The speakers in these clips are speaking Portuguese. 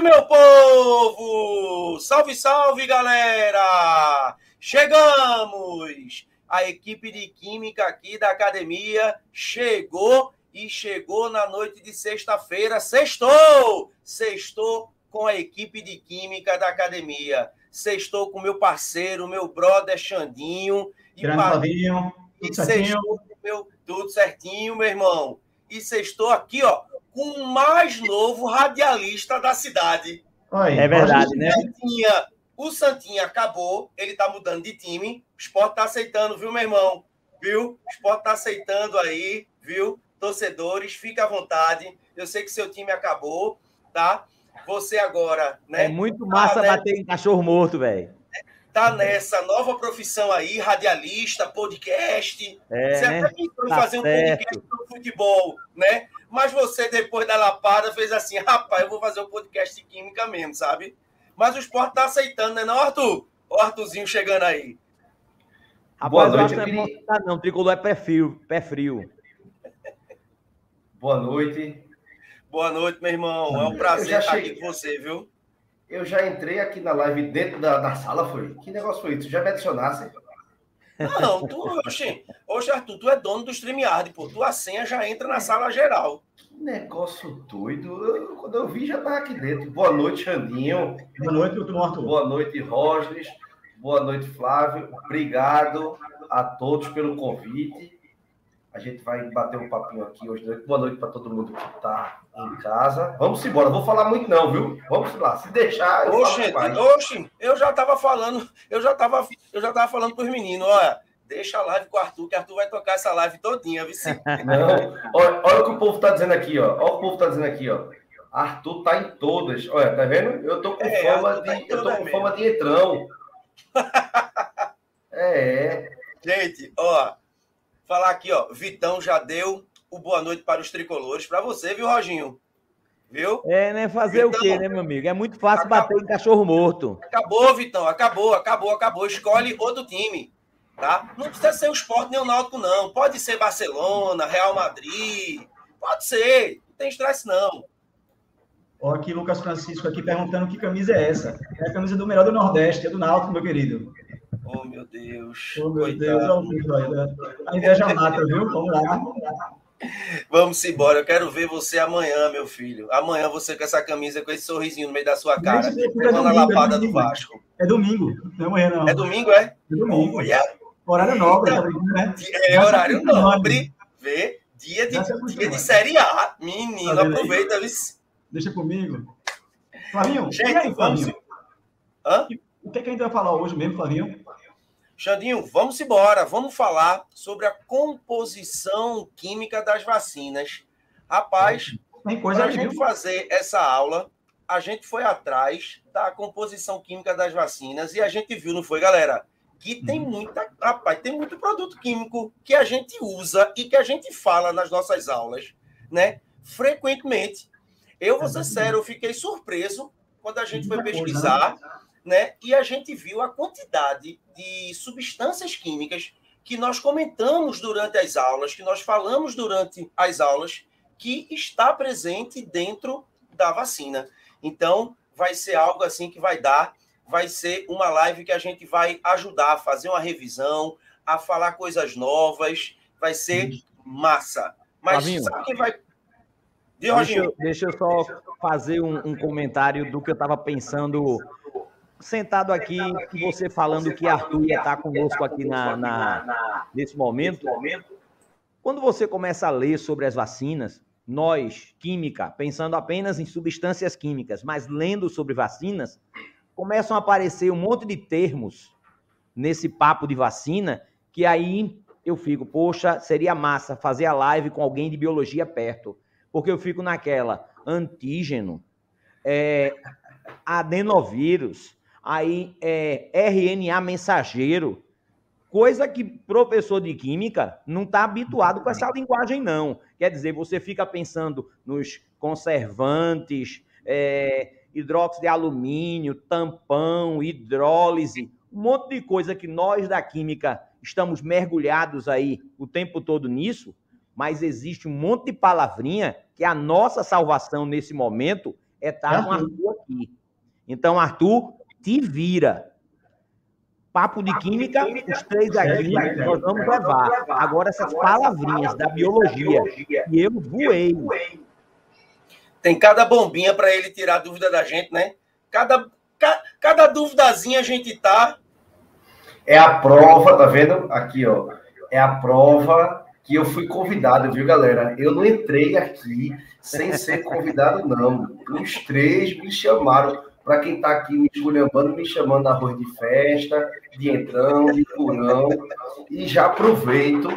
salve, meu povo! Salve, salve, galera! Chegamos! A equipe de química aqui da academia chegou e chegou na noite de sexta-feira. Sextou! Sextou com a equipe de química da academia. Sextou com meu parceiro, meu brother Xandinho. E Grande. E sextou meu, tudo certinho, meu irmão. E sextou aqui, ó, com o mais novo radialista da cidade. Oi, é verdade, né? Santinha, o Santinha acabou, ele tá mudando de time. O esporte tá aceitando, viu, meu irmão? Viu? O esporte tá aceitando aí, viu? Torcedores, fica à vontade. Eu sei que seu time acabou, tá? Você agora, né? É muito massa tá, bater né? em cachorro morto, velho. Tá nessa nova profissão aí, radialista, podcast. É, Você né? até pensou em tá fazer certo. um podcast sobre futebol, né? Mas você, depois da lapada, fez assim: rapaz, eu vou fazer um podcast de química mesmo, sabe? Mas o esporte tá aceitando, né, não, Arthur? O Arthurzinho chegando aí. Rapaz, Boa noite, eu acho que não é queria... não. O tricolor é pé frio. Pé frio. Boa noite. Boa noite, meu irmão. É um prazer estar cheguei... aqui com você, viu? Eu já entrei aqui na live dentro da, da sala, foi? Que negócio foi isso? Já me adicionasse? Não, tu, oxe, oxe, Arthur, tu é dono do StreamYard, pô. Tua senha já entra na sala geral. Que negócio doido. Eu, quando eu vi, já tava aqui dentro. Boa noite, Xandinho. Boa noite, doutor Arthur. Boa noite, Rosles. Boa noite, Flávio. Obrigado a todos pelo convite. A gente vai bater um papinho aqui hoje. Boa noite para todo mundo que está em casa. Vamos embora. Vou falar muito não, viu? Vamos lá. Se deixar. Eu oxe, oxe, eu já estava falando, eu já estava, eu já tava falando para os meninos, olha. Deixa a live com o Arthur, que o Arthur vai tocar essa live todinha, viu? Não, olha, olha, o que o povo está dizendo aqui, ó. Olha o povo está dizendo aqui, ó. Arthur tá em todas. Olha, tá vendo? Eu tô com é, fama tá de, eu tô com fama de entrão. é. Gente, ó, Falar aqui, ó. Vitão já deu o boa noite para os tricolores. Para você, viu, Roginho? Viu? É, né? Fazer Vitão, o quê, né, meu amigo? É muito fácil acabou, bater em cachorro morto. Acabou, Vitão. Acabou, acabou, acabou. Escolhe outro time. Tá? Não precisa ser o Sport nem o Náutico, não. Pode ser Barcelona, Real Madrid. Pode ser. Não tem estresse, não. Ó, aqui Lucas Francisco aqui perguntando que camisa é essa. É a camisa do melhor do Nordeste, é do Náutico, meu querido. Oh, meu Deus. Oh, meu Coitado. Deus, né? a inveja mata, viu? Vamos lá. Vamos embora. Eu quero ver você amanhã, meu filho. Amanhã você com essa camisa, com esse sorrisinho no meio da sua cara, é levando a lapada é do Vasco. É domingo, não é amanhã, não. É domingo, é? É domingo. Olha. Horário nobre, tá né? É horário nobre. Vê? Dia de, dia de Série A. Menino, tá aproveita, viu? Deixa comigo. Flavinho, Gente, aí, vamos. Hã? O que, é que a gente vai falar hoje mesmo, Flavinho? Xandinho, vamos embora. Vamos falar sobre a composição química das vacinas. Rapaz, para a gente fazer essa aula, a gente foi atrás da composição química das vacinas e a gente viu, não foi, galera? Que tem uhum. muita. Rapaz, tem muito produto químico que a gente usa e que a gente fala nas nossas aulas, né? Frequentemente. Eu vou ser sério, eu fiquei surpreso quando a gente foi pesquisar. Né? E a gente viu a quantidade de substâncias químicas que nós comentamos durante as aulas, que nós falamos durante as aulas, que está presente dentro da vacina. Então, vai ser algo assim que vai dar, vai ser uma live que a gente vai ajudar a fazer uma revisão, a falar coisas novas, vai ser massa. Mas Flavinho, sabe quem vai. De deixa, eu, deixa eu só fazer um, um comentário do que eu estava pensando sentado aqui, você falando que Arthur ia estar conosco aqui na, na, nesse momento. Quando você começa a ler sobre as vacinas, nós, química, pensando apenas em substâncias químicas, mas lendo sobre vacinas, começam a aparecer um monte de termos nesse papo de vacina que aí eu fico, poxa, seria massa fazer a live com alguém de biologia perto, porque eu fico naquela antígeno, é, adenovírus, aí é RNA mensageiro, coisa que professor de química não está habituado com essa linguagem, não. Quer dizer, você fica pensando nos conservantes, é, hidróxido de alumínio, tampão, hidrólise, um monte de coisa que nós da química estamos mergulhados aí o tempo todo nisso, mas existe um monte de palavrinha que a nossa salvação nesse momento é estar tá com Arthur aqui. Então, Arthur, te vira. Papo de química, os três aqui, nós vamos levar. Agora, essas palavrinhas da biologia, e eu voei. Tem cada bombinha para ele tirar a dúvida da gente, né? Cada, ca, cada duvidazinha a gente tá. É a prova, tá vendo? Aqui, ó. É a prova que eu fui convidado, viu, galera? Eu não entrei aqui sem ser convidado, não. Os três me chamaram para quem está aqui me esculhambando, me chamando arroz de festa, de entrão, de curão. E já aproveito,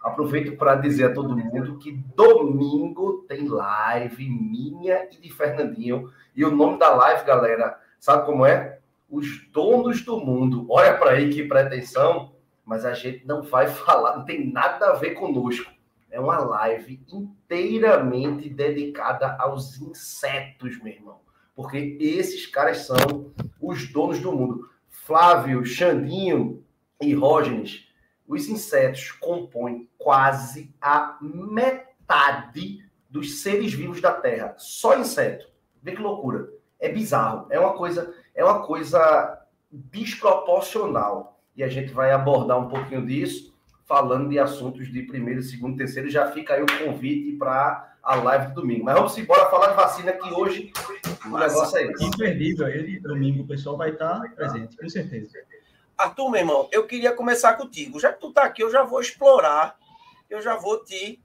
aproveito para dizer a todo mundo que domingo tem live minha e de Fernandinho. E o nome da live, galera, sabe como é? Os donos do mundo. Olha para aí que pretensão, mas a gente não vai falar, não tem nada a ver conosco. É uma live inteiramente dedicada aos insetos, meu irmão porque esses caras são os donos do mundo. Flávio, Xandinho e Rógenes, os insetos compõem quase a metade dos seres vivos da Terra. Só inseto. Vê que loucura. É bizarro. É uma coisa, é uma coisa desproporcional. E a gente vai abordar um pouquinho disso, falando de assuntos de primeiro, segundo, terceiro. Já fica aí o convite para a live do domingo. Mas vamos embora falar de vacina que hoje o negócio é esse. Imperdível. Aí domingo o pessoal vai estar presente, com certeza. Arthur, meu irmão, eu queria começar contigo. Já que tu tá aqui, eu já vou explorar. Eu já vou te,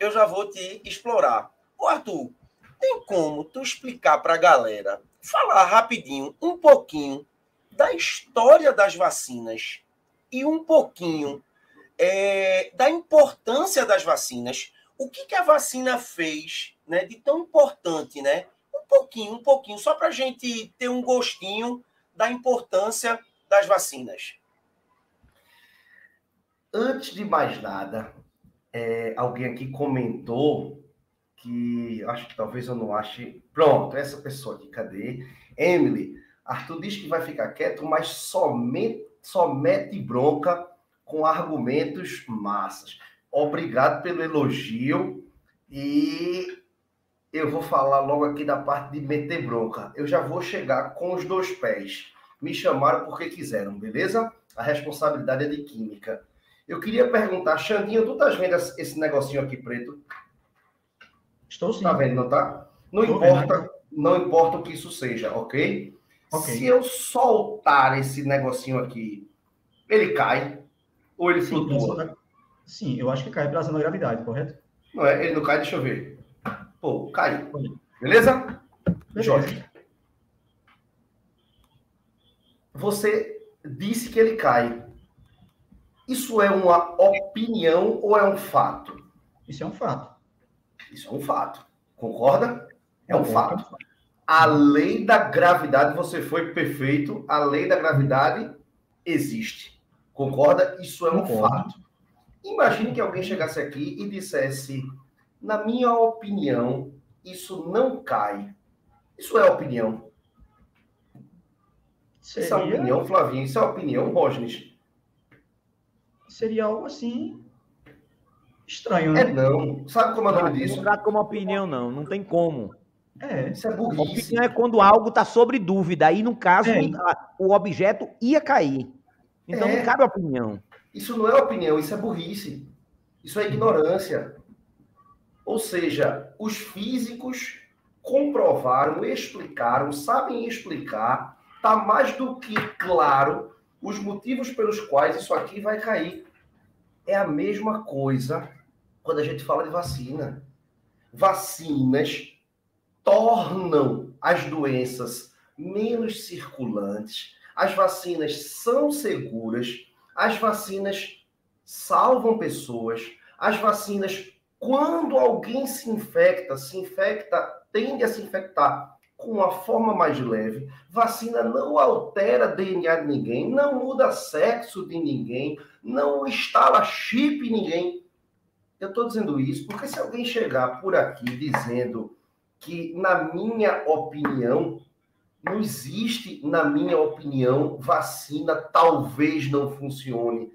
eu já vou te explorar. Ô, Arthur, tem como tu explicar para a galera, falar rapidinho, um pouquinho da história das vacinas e um pouquinho é, da importância das vacinas o que, que a vacina fez né, de tão importante, né? Um pouquinho, um pouquinho, só para a gente ter um gostinho da importância das vacinas. Antes de mais nada, é, alguém aqui comentou que acho que talvez eu não ache. Pronto, essa pessoa aqui, cadê? Emily, Arthur diz que vai ficar quieto, mas somente, só mete bronca com argumentos massas obrigado pelo elogio e eu vou falar logo aqui da parte de meter bronca. Eu já vou chegar com os dois pés. Me chamaram porque quiseram, beleza? A responsabilidade é de química. Eu queria perguntar, Xandinho, tu estás vendo esse negocinho aqui preto? Estou sim. Tá vendo, não tá? Não Estou importa, vendo. não importa o que isso seja, ok? Ok. Se eu soltar esse negocinho aqui, ele cai ou ele flutua? Sim, eu acho que cai pela da gravidade, correto? Não é? Ele não cai, deixa eu ver. Pô, cai. Beleza? Beleza. Jorge. Você disse que ele cai. Isso é uma opinião ou é um fato? Isso é um fato. Isso é um fato. Concorda? É um fato. A lei da gravidade, você foi perfeito. A lei da gravidade existe. Concorda? Isso é um Concordo. fato. Imagine que alguém chegasse aqui e dissesse: na minha opinião, isso não cai. Isso é opinião. Seria... Isso é opinião, Flavinho. Isso é opinião, Rosnes. Seria algo assim estranho, né? É não. Sabe como é o nome disso? Não trata como opinião, não. Não tem como. É, isso é burrice. Opinião é quando algo está sobre dúvida. Aí, no caso, é. o objeto ia cair. Então, é. não cabe opinião. Isso não é opinião, isso é burrice. Isso é ignorância. Ou seja, os físicos comprovaram, explicaram, sabem explicar, está mais do que claro os motivos pelos quais isso aqui vai cair. É a mesma coisa quando a gente fala de vacina. Vacinas tornam as doenças menos circulantes, as vacinas são seguras as vacinas salvam pessoas. As vacinas, quando alguém se infecta, se infecta, tende a se infectar com uma forma mais leve. Vacina não altera DNA de ninguém, não muda sexo de ninguém, não instala chip em ninguém. Eu estou dizendo isso porque se alguém chegar por aqui dizendo que, na minha opinião, não existe, na minha opinião, vacina talvez não funcione.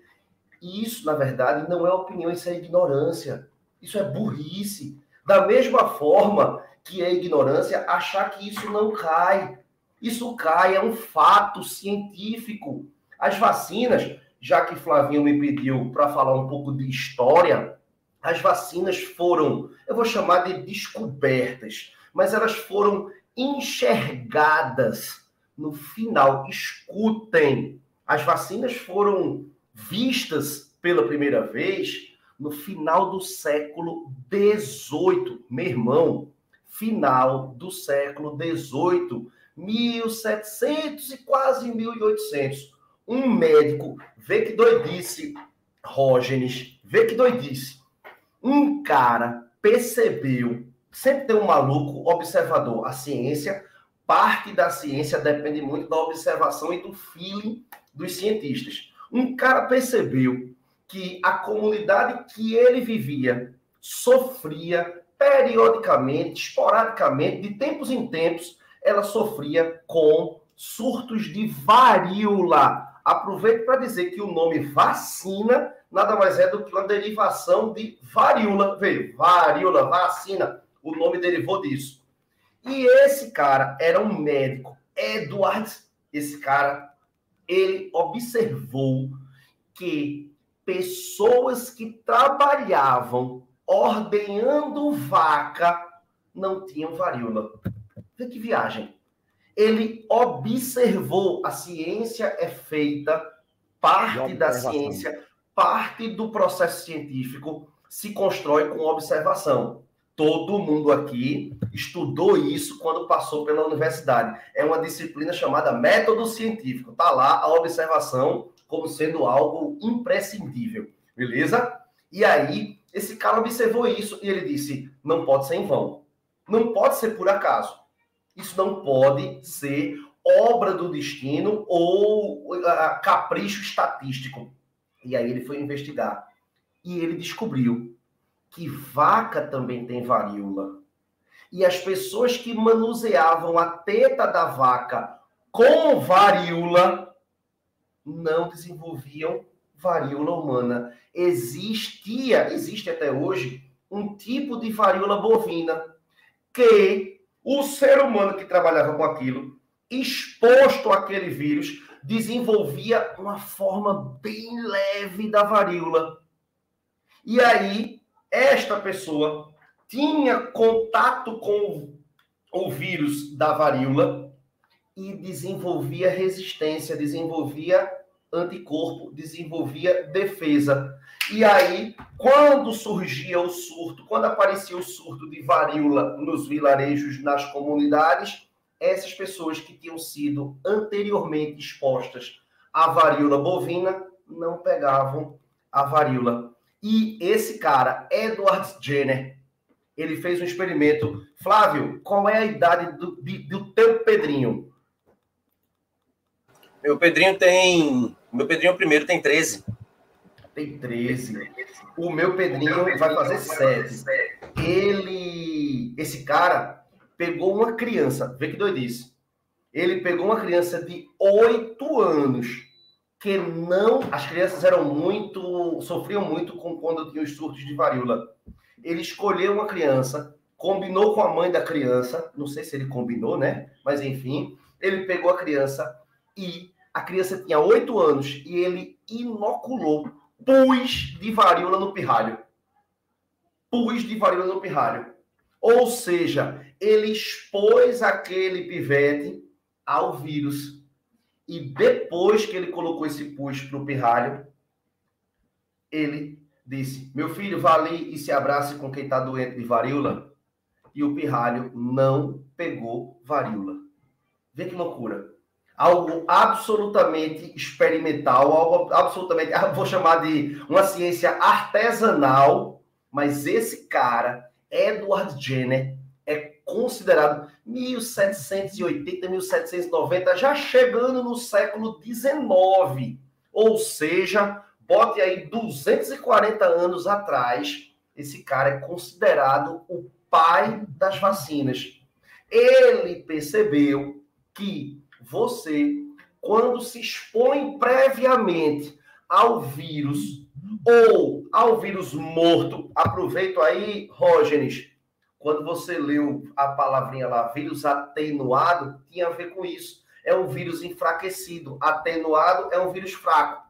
Isso, na verdade, não é opinião, isso é ignorância. Isso é burrice. Da mesma forma que é ignorância, achar que isso não cai. Isso cai, é um fato científico. As vacinas, já que Flavinho me pediu para falar um pouco de história, as vacinas foram, eu vou chamar de descobertas, mas elas foram enxergadas no final. Escutem, as vacinas foram vistas pela primeira vez no final do século XVIII. Meu irmão, final do século XVIII, 1700 e quase 1800. Um médico, vê que doidice, Rógenes, vê que doidice. Um cara percebeu, sempre tem um maluco observador, a ciência, parte da ciência depende muito da observação e do feeling dos cientistas. Um cara percebeu que a comunidade que ele vivia sofria periodicamente, esporadicamente, de tempos em tempos, ela sofria com surtos de varíola. Aproveito para dizer que o nome vacina nada mais é do que uma derivação de varíola. Veio, varíola, vacina. O nome derivou disso. E esse cara era um médico, Edward. Esse cara, ele observou que pessoas que trabalhavam ordenhando vaca não tinham varíola. Vê que viagem. Ele observou, a ciência é feita, parte da ciência, parte do processo científico se constrói com observação. Todo mundo aqui estudou isso quando passou pela universidade. É uma disciplina chamada método científico. Está lá a observação como sendo algo imprescindível, beleza? E aí, esse cara observou isso e ele disse: não pode ser em vão, não pode ser por acaso, isso não pode ser obra do destino ou capricho estatístico. E aí ele foi investigar e ele descobriu que vaca também tem varíola. E as pessoas que manuseavam a teta da vaca com varíola não desenvolviam varíola humana. Existia, existe até hoje, um tipo de varíola bovina que o ser humano que trabalhava com aquilo, exposto àquele vírus, desenvolvia uma forma bem leve da varíola. E aí, esta pessoa tinha contato com o vírus da varíola e desenvolvia resistência, desenvolvia anticorpo, desenvolvia defesa. E aí, quando surgia o surto, quando aparecia o surto de varíola nos vilarejos, nas comunidades, essas pessoas que tinham sido anteriormente expostas à varíola bovina não pegavam a varíola. E esse cara, Edward Jenner, ele fez um experimento. Flávio, qual é a idade do, de, do teu Pedrinho? Meu Pedrinho tem. Meu Pedrinho primeiro tem 13. Tem 13. O meu Pedrinho vai fazer 7. Ele. Esse cara pegou uma criança. Vê que doidice. Ele pegou uma criança de 8 anos. Que não. As crianças eram muito. sofriam muito com quando tinham os surtos de varíola. Ele escolheu uma criança, combinou com a mãe da criança. Não sei se ele combinou, né? Mas enfim. Ele pegou a criança e a criança tinha oito anos e ele inoculou pus de varíola no pirralho. Pus de varíola no pirralho. Ou seja, ele expôs aquele pivete ao vírus. E depois que ele colocou esse pus para o pirralho, ele disse: Meu filho, vá ali e se abrace com quem está doente de varíola. E o pirralho não pegou varíola. Vê que loucura algo absolutamente experimental, algo absolutamente, vou chamar de uma ciência artesanal, mas esse cara, Edward Jenner, é considerado 1780, 1790, já chegando no século 19. Ou seja, bote aí 240 anos atrás, esse cara é considerado o pai das vacinas. Ele percebeu que você, quando se expõe previamente ao vírus ou ao vírus morto, aproveito aí, Rógenes, quando você leu a palavrinha lá, vírus atenuado, tinha a ver com isso. É um vírus enfraquecido. Atenuado é um vírus fraco.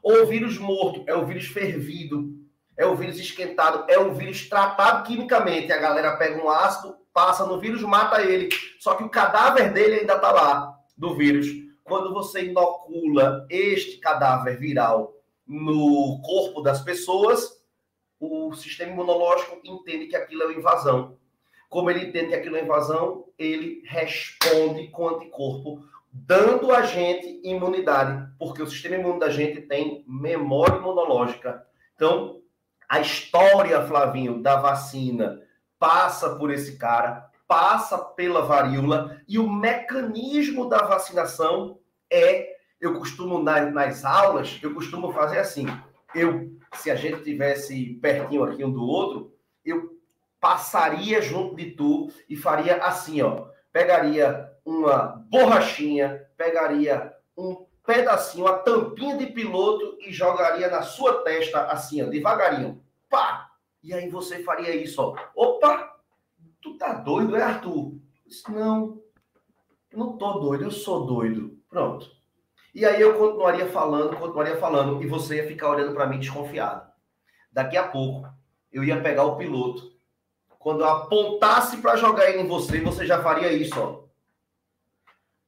Ou vírus morto, é o vírus fervido. É o vírus esquentado, é um vírus tratado quimicamente. A galera pega um ácido, passa no vírus, mata ele. Só que o cadáver dele ainda está lá, do vírus. Quando você inocula este cadáver viral no corpo das pessoas, o sistema imunológico entende que aquilo é uma invasão. Como ele entende que aquilo é invasão, ele responde com anticorpo, dando a gente imunidade, porque o sistema imune da gente tem memória imunológica. Então, a história, Flavinho, da vacina passa por esse cara, passa pela varíola, e o mecanismo da vacinação é, eu costumo nas, aulas, eu costumo fazer assim, eu se a gente tivesse pertinho aqui um do outro, eu passaria junto de tu e faria assim, ó. Pegaria uma borrachinha, pegaria um pedacinho, a tampinha de piloto e jogaria na sua testa assim, ó, devagarinho. Pá! E aí você faria isso, ó. Opa! Tu tá doido, é Arthur? disse, não, não tô doido, eu sou doido. Pronto. E aí eu continuaria falando, continuaria falando, e você ia ficar olhando para mim desconfiado. Daqui a pouco, eu ia pegar o piloto. Quando eu apontasse para jogar ele em você, você já faria isso, ó.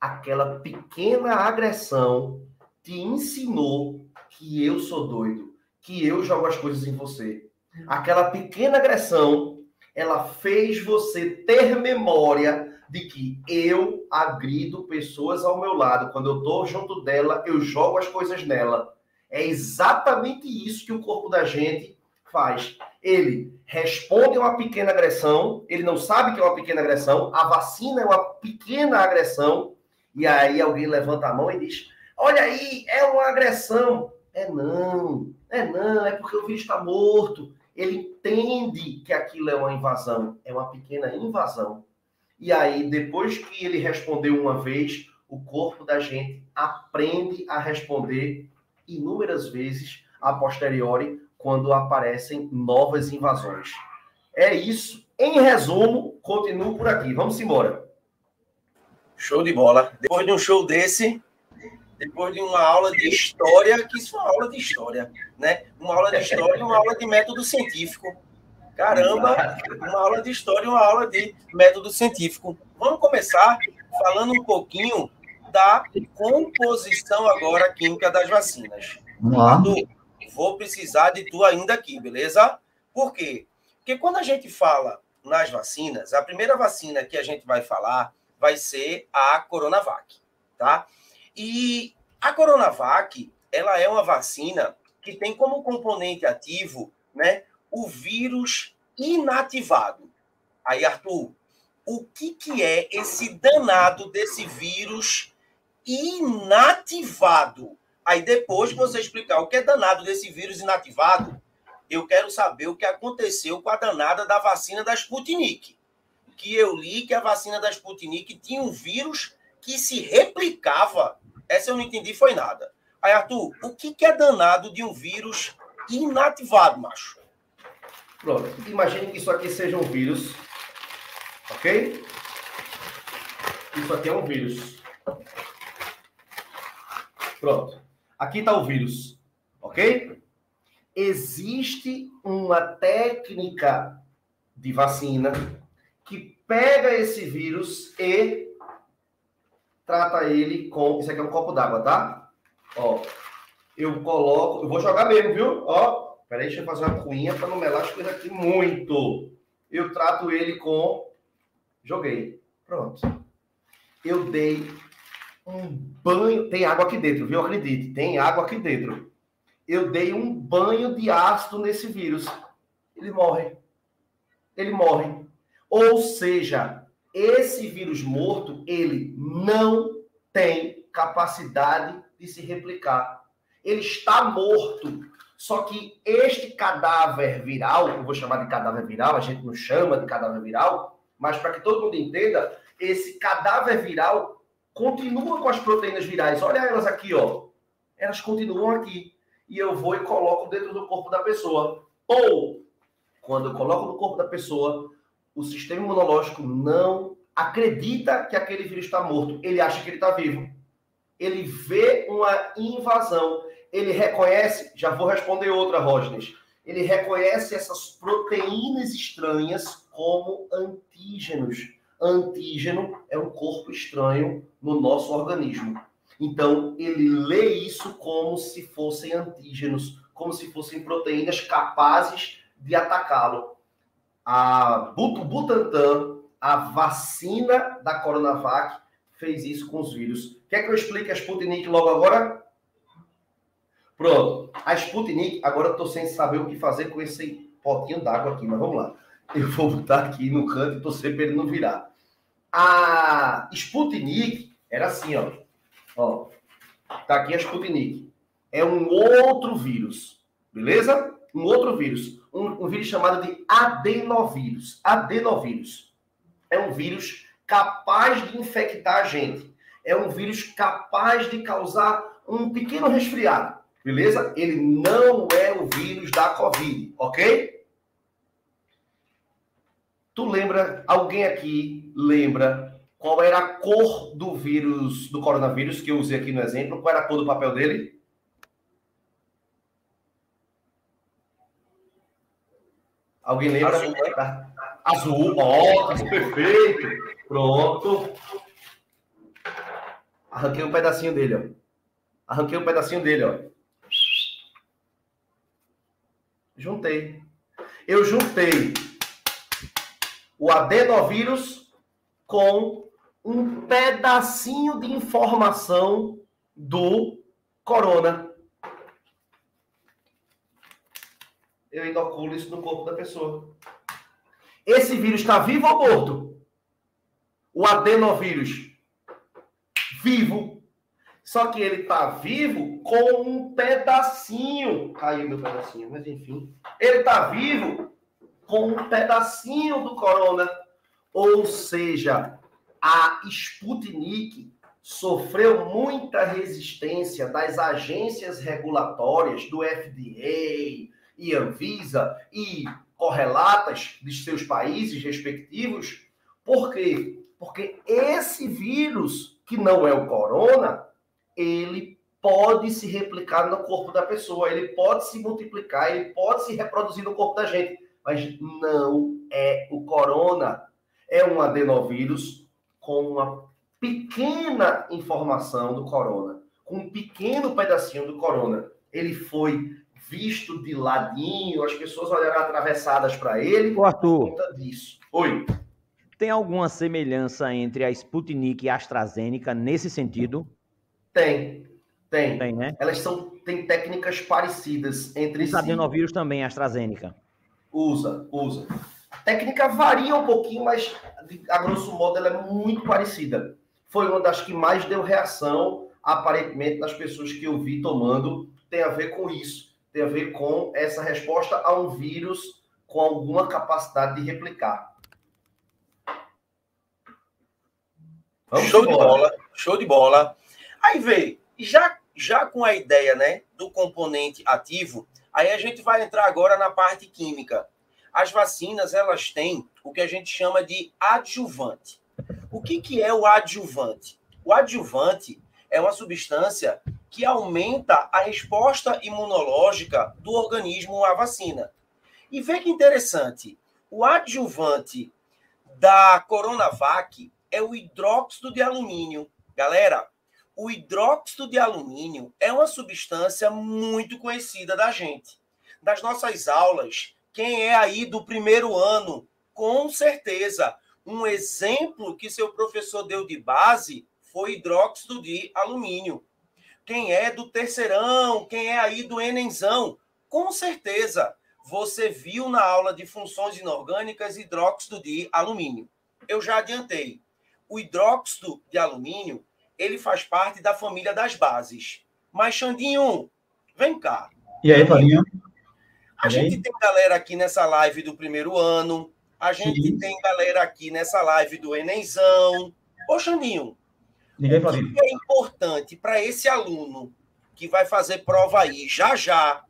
Aquela pequena agressão te ensinou que eu sou doido, que eu jogo as coisas em você. Aquela pequena agressão, ela fez você ter memória de que eu agrido pessoas ao meu lado. Quando eu estou junto dela, eu jogo as coisas nela. É exatamente isso que o corpo da gente faz. Ele responde a uma pequena agressão, ele não sabe que é uma pequena agressão, a vacina é uma pequena agressão, e aí alguém levanta a mão e diz: Olha aí, é uma agressão. É não, é não, é porque o vírus está morto. Ele entende que aquilo é uma invasão, é uma pequena invasão. E aí, depois que ele respondeu uma vez, o corpo da gente aprende a responder inúmeras vezes a posteriori quando aparecem novas invasões. É isso. Em resumo, continuo por aqui. Vamos embora. Show de bola. Depois de um show desse, depois de uma aula de história, que isso é uma aula de história, né? Uma aula de história e uma aula de método científico. Caramba, uma aula de história e uma aula de método científico. Vamos começar falando um pouquinho da composição agora química das vacinas. Vamos vou precisar de tu ainda aqui, beleza? Por quê? Porque quando a gente fala nas vacinas, a primeira vacina que a gente vai falar vai ser a Coronavac, tá? E a Coronavac, ela é uma vacina que tem como componente ativo, né, o vírus inativado. Aí, Arthur, o que, que é esse danado desse vírus inativado? Aí, depois que você explicar o que é danado desse vírus inativado, eu quero saber o que aconteceu com a danada da vacina da Sputnik. Que eu li que a vacina da Sputnik tinha um vírus que se replicava. Essa eu não entendi, foi nada. Aí, Arthur, o que, que é danado de um vírus inativado, macho? Pronto. Imagine que isso aqui seja um vírus. Ok? Isso aqui é um vírus. Pronto. Aqui está o vírus. Ok? Existe uma técnica de vacina que pega esse vírus e trata ele com. Isso aqui é um copo d'água, tá? Ó. Eu coloco. Eu vou jogar mesmo, viu? Ó. Peraí, deixa eu fazer uma cunha para não melar as coisas aqui muito. Eu trato ele com. Joguei. Pronto. Eu dei um banho. Tem água aqui dentro, viu? Acredite, tem água aqui dentro. Eu dei um banho de ácido nesse vírus. Ele morre. Ele morre. Ou seja, esse vírus morto, ele não tem capacidade de se replicar. Ele está morto. Só que este cadáver viral, eu vou chamar de cadáver viral, a gente não chama de cadáver viral, mas para que todo mundo entenda, esse cadáver viral continua com as proteínas virais. Olha elas aqui, ó. Elas continuam aqui. E eu vou e coloco dentro do corpo da pessoa. Ou, quando eu coloco no corpo da pessoa, o sistema imunológico não acredita que aquele vírus está morto. Ele acha que ele está vivo. Ele vê uma invasão. Ele reconhece. Já vou responder outra, Rosnes. Ele reconhece essas proteínas estranhas como antígenos. Antígeno é um corpo estranho no nosso organismo. Então, ele lê isso como se fossem antígenos, como se fossem proteínas capazes de atacá-lo. A Butantan, a vacina da Coronavac, fez isso com os vírus. Quer que eu explique a Sputnik logo agora? Pronto. A Sputnik, agora estou sem saber o que fazer com esse potinho d'água aqui, mas vamos lá. Eu vou botar aqui no canto e torcer para ele não virar. A Sputnik era assim, ó. Ó, tá aqui a Sputnik. É um outro vírus, beleza? Um outro vírus. Um, um vírus chamado de adenovírus. Adenovírus. É um vírus capaz de infectar a gente. É um vírus capaz de causar um pequeno resfriado, beleza? Ele não é o vírus da Covid, ok? Tu lembra, alguém aqui lembra qual era a cor do vírus, do coronavírus, que eu usei aqui no exemplo? Qual era a cor do papel dele? Alguém lembra? Azul, né? Azul, ó, oh, perfeito. Pronto. Arranquei um pedacinho dele, ó. Arranquei um pedacinho dele, ó. Juntei. Eu juntei o adenovírus com um pedacinho de informação do corona. Eu inoculo isso no corpo da pessoa. Esse vírus está vivo ou morto? O adenovírus. Vivo. Só que ele está vivo com um pedacinho. Caiu meu pedacinho, mas enfim. Ele está vivo com um pedacinho do corona. Ou seja, a Sputnik sofreu muita resistência das agências regulatórias do FDA e Anvisa e correlatas de seus países respectivos. Por quê? Porque esse vírus, que não é o corona, ele pode se replicar no corpo da pessoa, ele pode se multiplicar, ele pode se reproduzir no corpo da gente, mas não é o corona. É um adenovírus com uma pequena informação do corona, com um pequeno pedacinho do corona. Ele foi visto de ladinho, as pessoas olharam atravessadas para ele. O Arthur. Por conta disso. Oi. Tem alguma semelhança entre a Sputnik e a AstraZeneca nesse sentido? Tem. Tem. Tem, né? Elas são, têm técnicas parecidas entre Os si. adenovírus também, a AstraZeneca. Usa, usa. A técnica varia um pouquinho, mas a grosso modo ela é muito parecida. Foi uma das que mais deu reação, aparentemente, nas pessoas que eu vi tomando. Tem a ver com isso. Tem a ver com essa resposta a um vírus com alguma capacidade de replicar. Vamos show embora. de bola, show de bola. Aí vê, já, já com a ideia né, do componente ativo, aí a gente vai entrar agora na parte química. As vacinas, elas têm o que a gente chama de adjuvante. O que, que é o adjuvante? O adjuvante é uma substância que aumenta a resposta imunológica do organismo à vacina. E vê que interessante, o adjuvante da Coronavac é o hidróxido de alumínio. Galera, o hidróxido de alumínio é uma substância muito conhecida da gente. Das nossas aulas, quem é aí do primeiro ano, com certeza, um exemplo que seu professor deu de base foi hidróxido de alumínio. Quem é do terceirão, quem é aí do Enenzão, com certeza você viu na aula de funções inorgânicas hidróxido de alumínio. Eu já adiantei. O hidróxido de alumínio, ele faz parte da família das bases. Mas Xandinho, vem cá. E aí, Paulinho? A gente tem galera aqui nessa live do primeiro ano, a gente Sim. tem galera aqui nessa live do Enenzão. Ô, Xandinho, Ninguém o que é importante para esse aluno que vai fazer prova aí já já,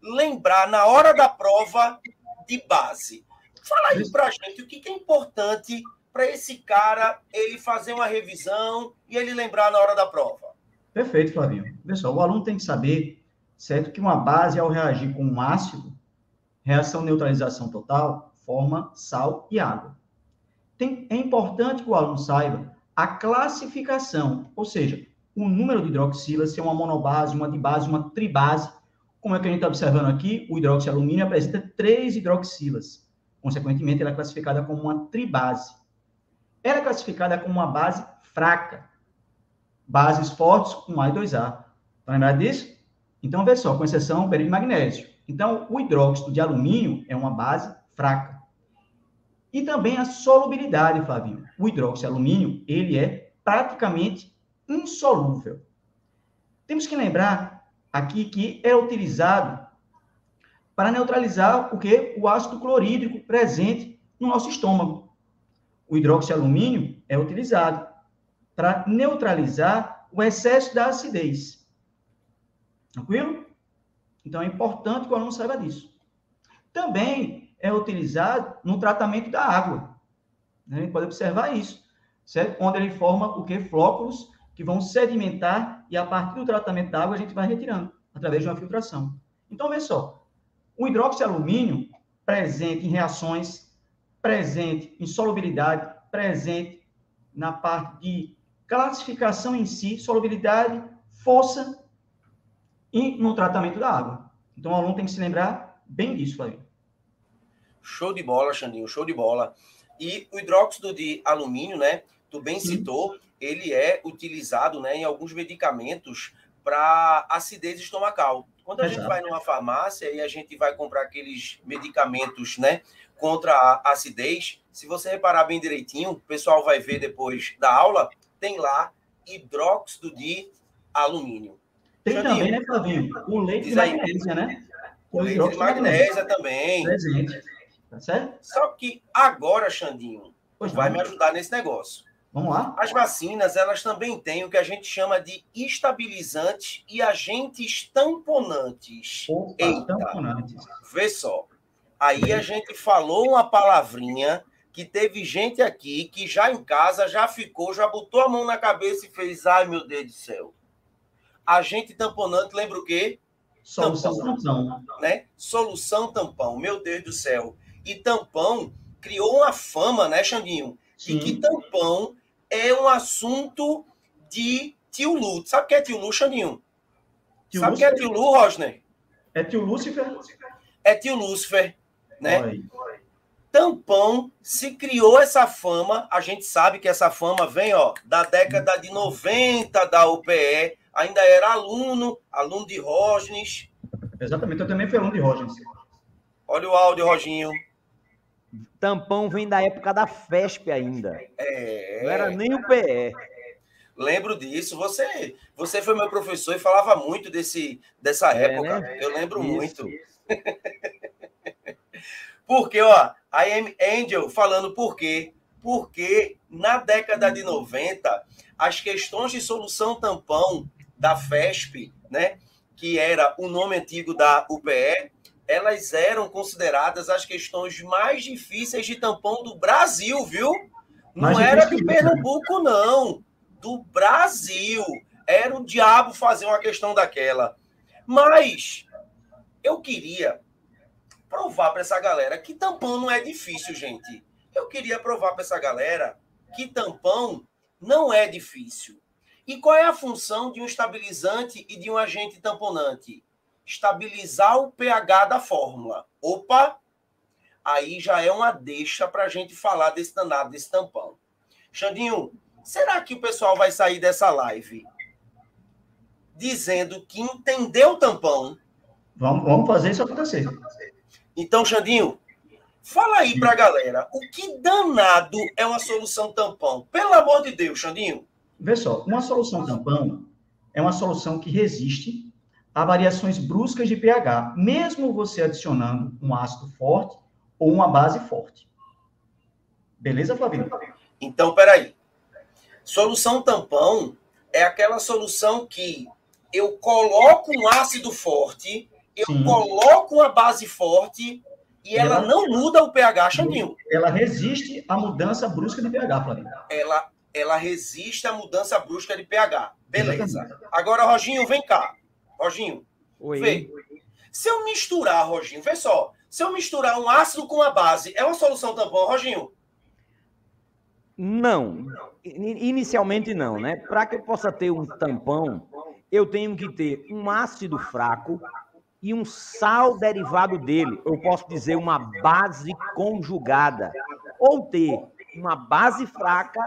lembrar na hora da prova de base. Fala aí pra gente o que é importante para esse cara ele fazer uma revisão e ele lembrar na hora da prova. Perfeito, Flavinho. Pessoal, o aluno tem que saber, certo, que uma base, ao reagir com um ácido, reação neutralização total, forma sal e água. Tem, é importante que o aluno saiba a classificação, ou seja, o número de hidroxilas, se é uma monobase, uma dibase, uma tribase. Como é que a gente está observando aqui, o hidroxialumínio apresenta três hidroxilas. Consequentemente, ela é classificada como uma tribase. Ela é classificada como uma base fraca. Bases fortes com A e 2A. Está lembrado disso? Então, vê só, com exceção do de magnésio. Então, o hidróxido de alumínio é uma base fraca. E também a solubilidade, Flavinho. O hidróxido de alumínio, ele é praticamente insolúvel. Temos que lembrar aqui que é utilizado para neutralizar o que? O ácido clorídrico presente no nosso estômago. O hidroxialumínio é utilizado para neutralizar o excesso da acidez. Tranquilo? Então é importante que o aluno saiba disso. Também é utilizado no tratamento da água. A gente pode observar isso, certo? Onde ele forma o que? Flóculos que vão sedimentar e a partir do tratamento da água a gente vai retirando através de uma filtração. Então, vê só, o hidroxialumínio presente em reações, presente em solubilidade, presente na parte de classificação em si, solubilidade, força e no tratamento da água. Então, o aluno tem que se lembrar bem disso, Flavio. Show de bola, Xandinho, show de bola. E o hidróxido de alumínio, né? Tu bem Sim. citou, ele é utilizado né, em alguns medicamentos para acidez estomacal. Quando a Exato. gente vai numa farmácia e a gente vai comprar aqueles medicamentos né, contra a acidez, se você reparar bem direitinho, o pessoal vai ver depois da aula, tem lá hidróxido de alumínio. Tem também, né, Flavinho? O leite de magnésia, né? O, leite de magnésia também. Presente. Tá certo? Só que agora, Xandinho, pois vai não. me ajudar nesse negócio. Vamos lá. As vacinas, elas também têm o que a gente chama de estabilizantes e agentes tamponantes. Opa, Eita, tamponantes. Vê só. Aí a gente falou uma palavrinha que teve gente aqui que já em casa já ficou, já botou a mão na cabeça e fez, ai meu Deus do céu. Agente tamponante, lembra o quê? Solução tampão. tampão. Né? Solução tampão, meu Deus do céu. E tampão criou uma fama, né, Xandinho? Sim. que tampão é um assunto de tio Lu. Sabe o que é tio Lu, Xandinho? Tio Sabe o que é tio Lu, Rosner? É tio Lúcifer? É tio Lúcifer, né? Oi. Tampão se criou essa fama, a gente sabe que essa fama vem, ó, da década de 90 da UPE, ainda era aluno, aluno de Rosnes. Exatamente, eu também fui aluno de Rosnes. Olha o áudio, Roginho. Tampão vem da época da FESP ainda. É. Não era nem o PE. Lembro disso. Você, você foi meu professor e falava muito desse, dessa é, época. Né? Eu lembro isso, muito. Isso. Porque, ó, a Angel falando por quê? Porque na década de 90, as questões de solução tampão da FESP, né, que era o nome antigo da UPE, elas eram consideradas as questões mais difíceis de tampão do Brasil, viu? Não mais era de Pernambuco, não. Do Brasil. Era o diabo fazer uma questão daquela. Mas eu queria provar para essa galera que tampão não é difícil, gente. Eu queria provar para essa galera que tampão não é difícil. E qual é a função de um estabilizante e de um agente tamponante? estabilizar o pH da fórmula. Opa! Aí já é uma deixa para a gente falar desse danado, desse tampão. Xandinho, será que o pessoal vai sair dessa live dizendo que entendeu o tampão? Vamos, vamos fazer isso acontecer. Então, Xandinho, fala aí para a galera, o que danado é uma solução tampão? Pelo amor de Deus, Xandinho. Vê só, uma solução tampão é uma solução que resiste a variações bruscas de pH, mesmo você adicionando um ácido forte ou uma base forte. Beleza, Flavinho? Então, peraí. Solução tampão é aquela solução que eu coloco um ácido forte, eu Sim. coloco uma base forte E ela, ela não muda o pH, Xandinho. Ela resiste à mudança brusca de pH, Flavinho. Ela, ela resiste à mudança brusca de pH. Beleza. Exatamente. Agora, Roginho, vem cá. Roginho, Oi. vem. Se eu misturar, Roginho, vê só. Se eu misturar um ácido com uma base, é uma solução tampão, Roginho? Não. Inicialmente não, né? Para que eu possa ter um tampão, eu tenho que ter um ácido fraco e um sal derivado dele. Eu posso dizer uma base conjugada. Ou ter uma base fraca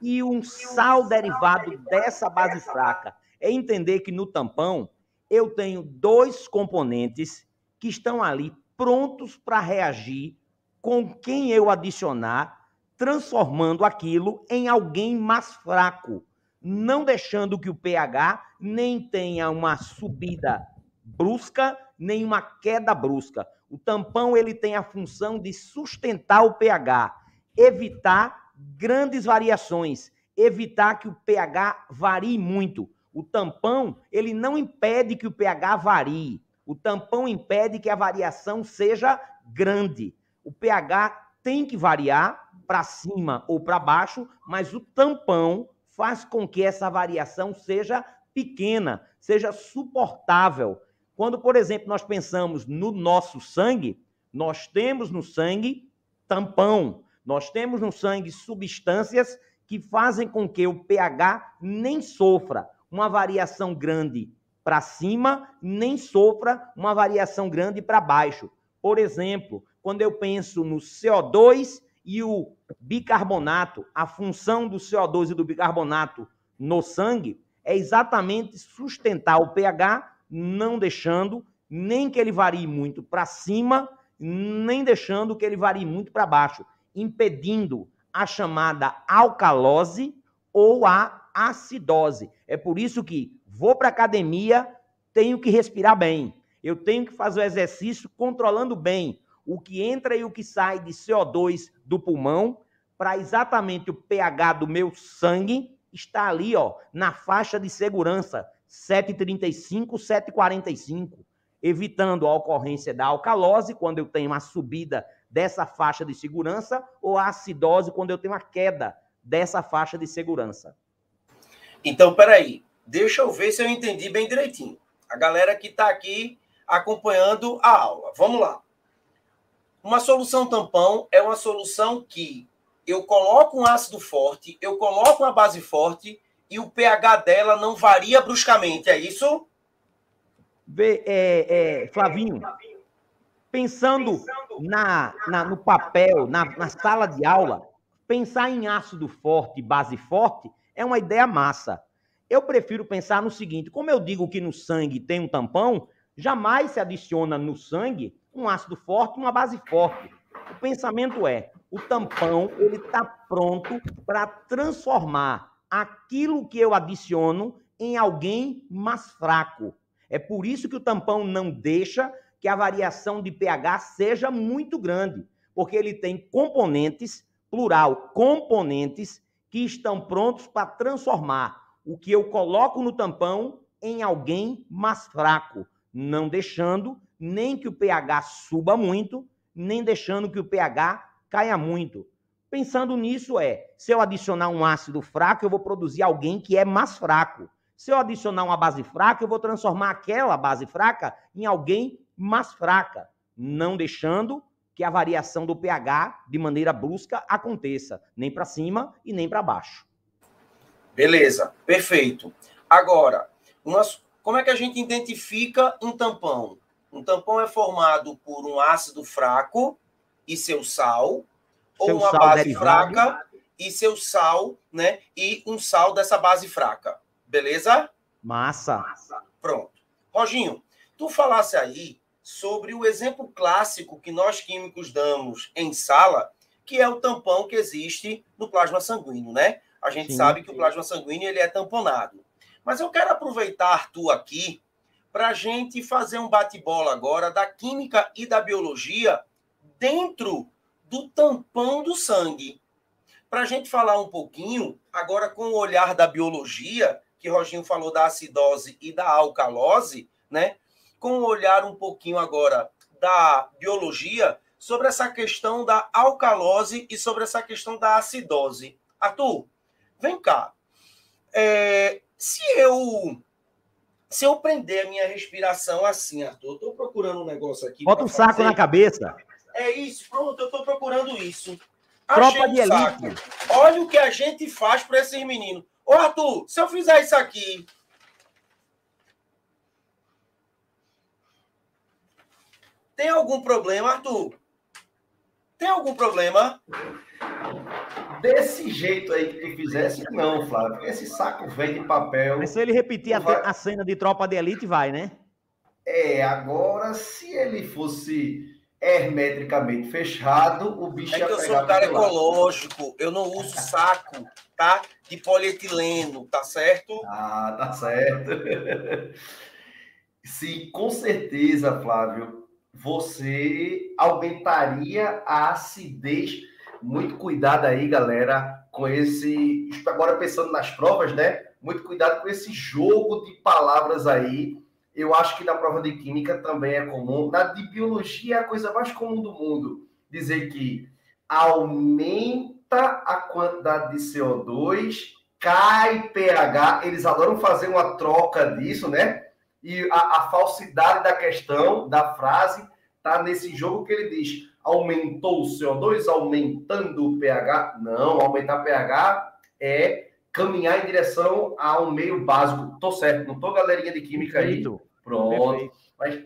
e um sal derivado dessa base fraca. É entender que no tampão eu tenho dois componentes que estão ali prontos para reagir com quem eu adicionar, transformando aquilo em alguém mais fraco, não deixando que o pH nem tenha uma subida brusca, nem uma queda brusca. O tampão ele tem a função de sustentar o pH, evitar grandes variações, evitar que o pH varie muito. O tampão, ele não impede que o pH varie. O tampão impede que a variação seja grande. O pH tem que variar para cima ou para baixo, mas o tampão faz com que essa variação seja pequena, seja suportável. Quando, por exemplo, nós pensamos no nosso sangue, nós temos no sangue tampão, nós temos no sangue substâncias que fazem com que o pH nem sofra uma variação grande para cima, nem sofra uma variação grande para baixo. Por exemplo, quando eu penso no CO2 e o bicarbonato, a função do CO2 e do bicarbonato no sangue é exatamente sustentar o pH, não deixando nem que ele varie muito para cima, nem deixando que ele varie muito para baixo, impedindo a chamada alcalose ou a acidose. É por isso que Vou para academia, tenho que respirar bem. Eu tenho que fazer o exercício controlando bem o que entra e o que sai de CO2 do pulmão, para exatamente o pH do meu sangue estar ali, ó, na faixa de segurança 735, 745, evitando a ocorrência da alcalose quando eu tenho uma subida dessa faixa de segurança ou a acidose quando eu tenho uma queda dessa faixa de segurança. Então, peraí, Deixa eu ver se eu entendi bem direitinho. A galera que está aqui acompanhando a aula. Vamos lá. Uma solução tampão é uma solução que eu coloco um ácido forte, eu coloco uma base forte e o pH dela não varia bruscamente, é isso? Vê, é, é, Flavinho, pensando na, na, no papel, na, na sala de aula, pensar em ácido forte, base forte, é uma ideia massa. Eu prefiro pensar no seguinte: como eu digo que no sangue tem um tampão, jamais se adiciona no sangue um ácido forte e uma base forte. O pensamento é: o tampão ele está pronto para transformar aquilo que eu adiciono em alguém mais fraco. É por isso que o tampão não deixa que a variação de pH seja muito grande, porque ele tem componentes, plural, componentes que estão prontos para transformar o que eu coloco no tampão em alguém mais fraco, não deixando nem que o pH suba muito, nem deixando que o pH caia muito. Pensando nisso é, se eu adicionar um ácido fraco, eu vou produzir alguém que é mais fraco. Se eu adicionar uma base fraca, eu vou transformar aquela base fraca em alguém mais fraca, não deixando que a variação do pH de maneira brusca aconteça, nem para cima e nem para baixo. Beleza, perfeito. Agora, como é que a gente identifica um tampão? Um tampão é formado por um ácido fraco e seu sal, ou uma base derivado. fraca e seu sal, né? E um sal dessa base fraca. Beleza? Massa. Pronto. Roginho, tu falasse aí sobre o exemplo clássico que nós químicos damos em sala, que é o tampão que existe no plasma sanguíneo, né? a gente Sim. sabe que o plasma sanguíneo ele é tamponado. Mas eu quero aproveitar tu aqui para a gente fazer um bate-bola agora da química e da biologia dentro do tampão do sangue. Para a gente falar um pouquinho, agora com o olhar da biologia, que Roginho falou da acidose e da alcalose, né? Com o olhar um pouquinho agora da biologia sobre essa questão da alcalose e sobre essa questão da acidose. Arthur, vem cá. É, se eu se eu prender a minha respiração assim, Arthur, eu tô procurando um negócio aqui. Bota um saco fazer. na cabeça. É isso, pronto, eu tô procurando isso. Tropa de elite. Olha o que a gente faz para esses meninos. Ô, Arthur, se eu fizer isso aqui. Tem algum problema, Arthur? Tem algum problema? Desse jeito aí que tu fizesse, não, Flávio. Esse saco velho de papel. Mas se ele repetir a, vai... a cena de tropa de elite, vai, né? É, agora, se ele fosse hermeticamente fechado, o bicho é que eu sou um cara ecológico, eu não uso saco, tá? De polietileno, tá certo? Ah, tá certo. Sim, com certeza, Flávio, você aumentaria a acidez. Muito cuidado aí, galera, com esse. Agora pensando nas provas, né? Muito cuidado com esse jogo de palavras aí eu acho que na prova de química também é comum. Na de biologia é a coisa mais comum do mundo. Dizer que aumenta a quantidade de CO2, cai pH. Eles adoram fazer uma troca disso, né? E a, a falsidade da questão, da frase, tá nesse jogo que ele diz: aumentou o CO2, aumentando o pH. Não, aumentar pH é caminhar em direção a um meio básico. Tô certo, não tô galerinha de química aí. Pronto. Perfeito. Mas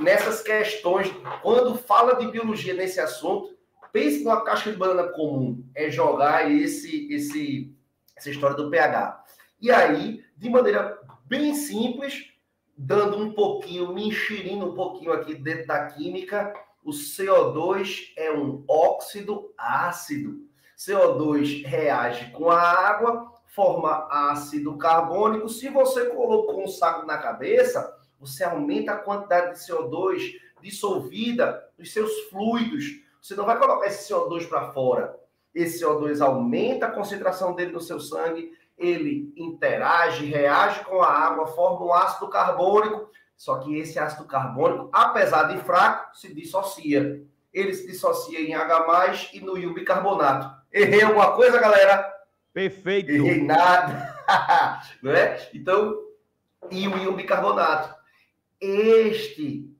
nessas questões, quando fala de biologia nesse assunto, pense numa casca de banana comum, é jogar esse, esse, essa história do pH. E aí, de maneira bem simples, dando um pouquinho, me enxerindo um pouquinho aqui dentro da química, o CO2 é um óxido ácido. CO2 reage com a água, forma ácido carbônico. Se você colocou um saco na cabeça, você aumenta a quantidade de CO2 dissolvida nos seus fluidos. Você não vai colocar esse CO2 para fora. Esse CO2 aumenta a concentração dele no seu sangue, ele interage, reage com a água, forma um ácido carbônico. Só que esse ácido carbônico, apesar de fraco, se dissocia. Ele se dissocia em H+, e no bicarbonato. Errei alguma coisa, galera? Perfeito. Errei nada. não é? Então, e o íon bicarbonato. Este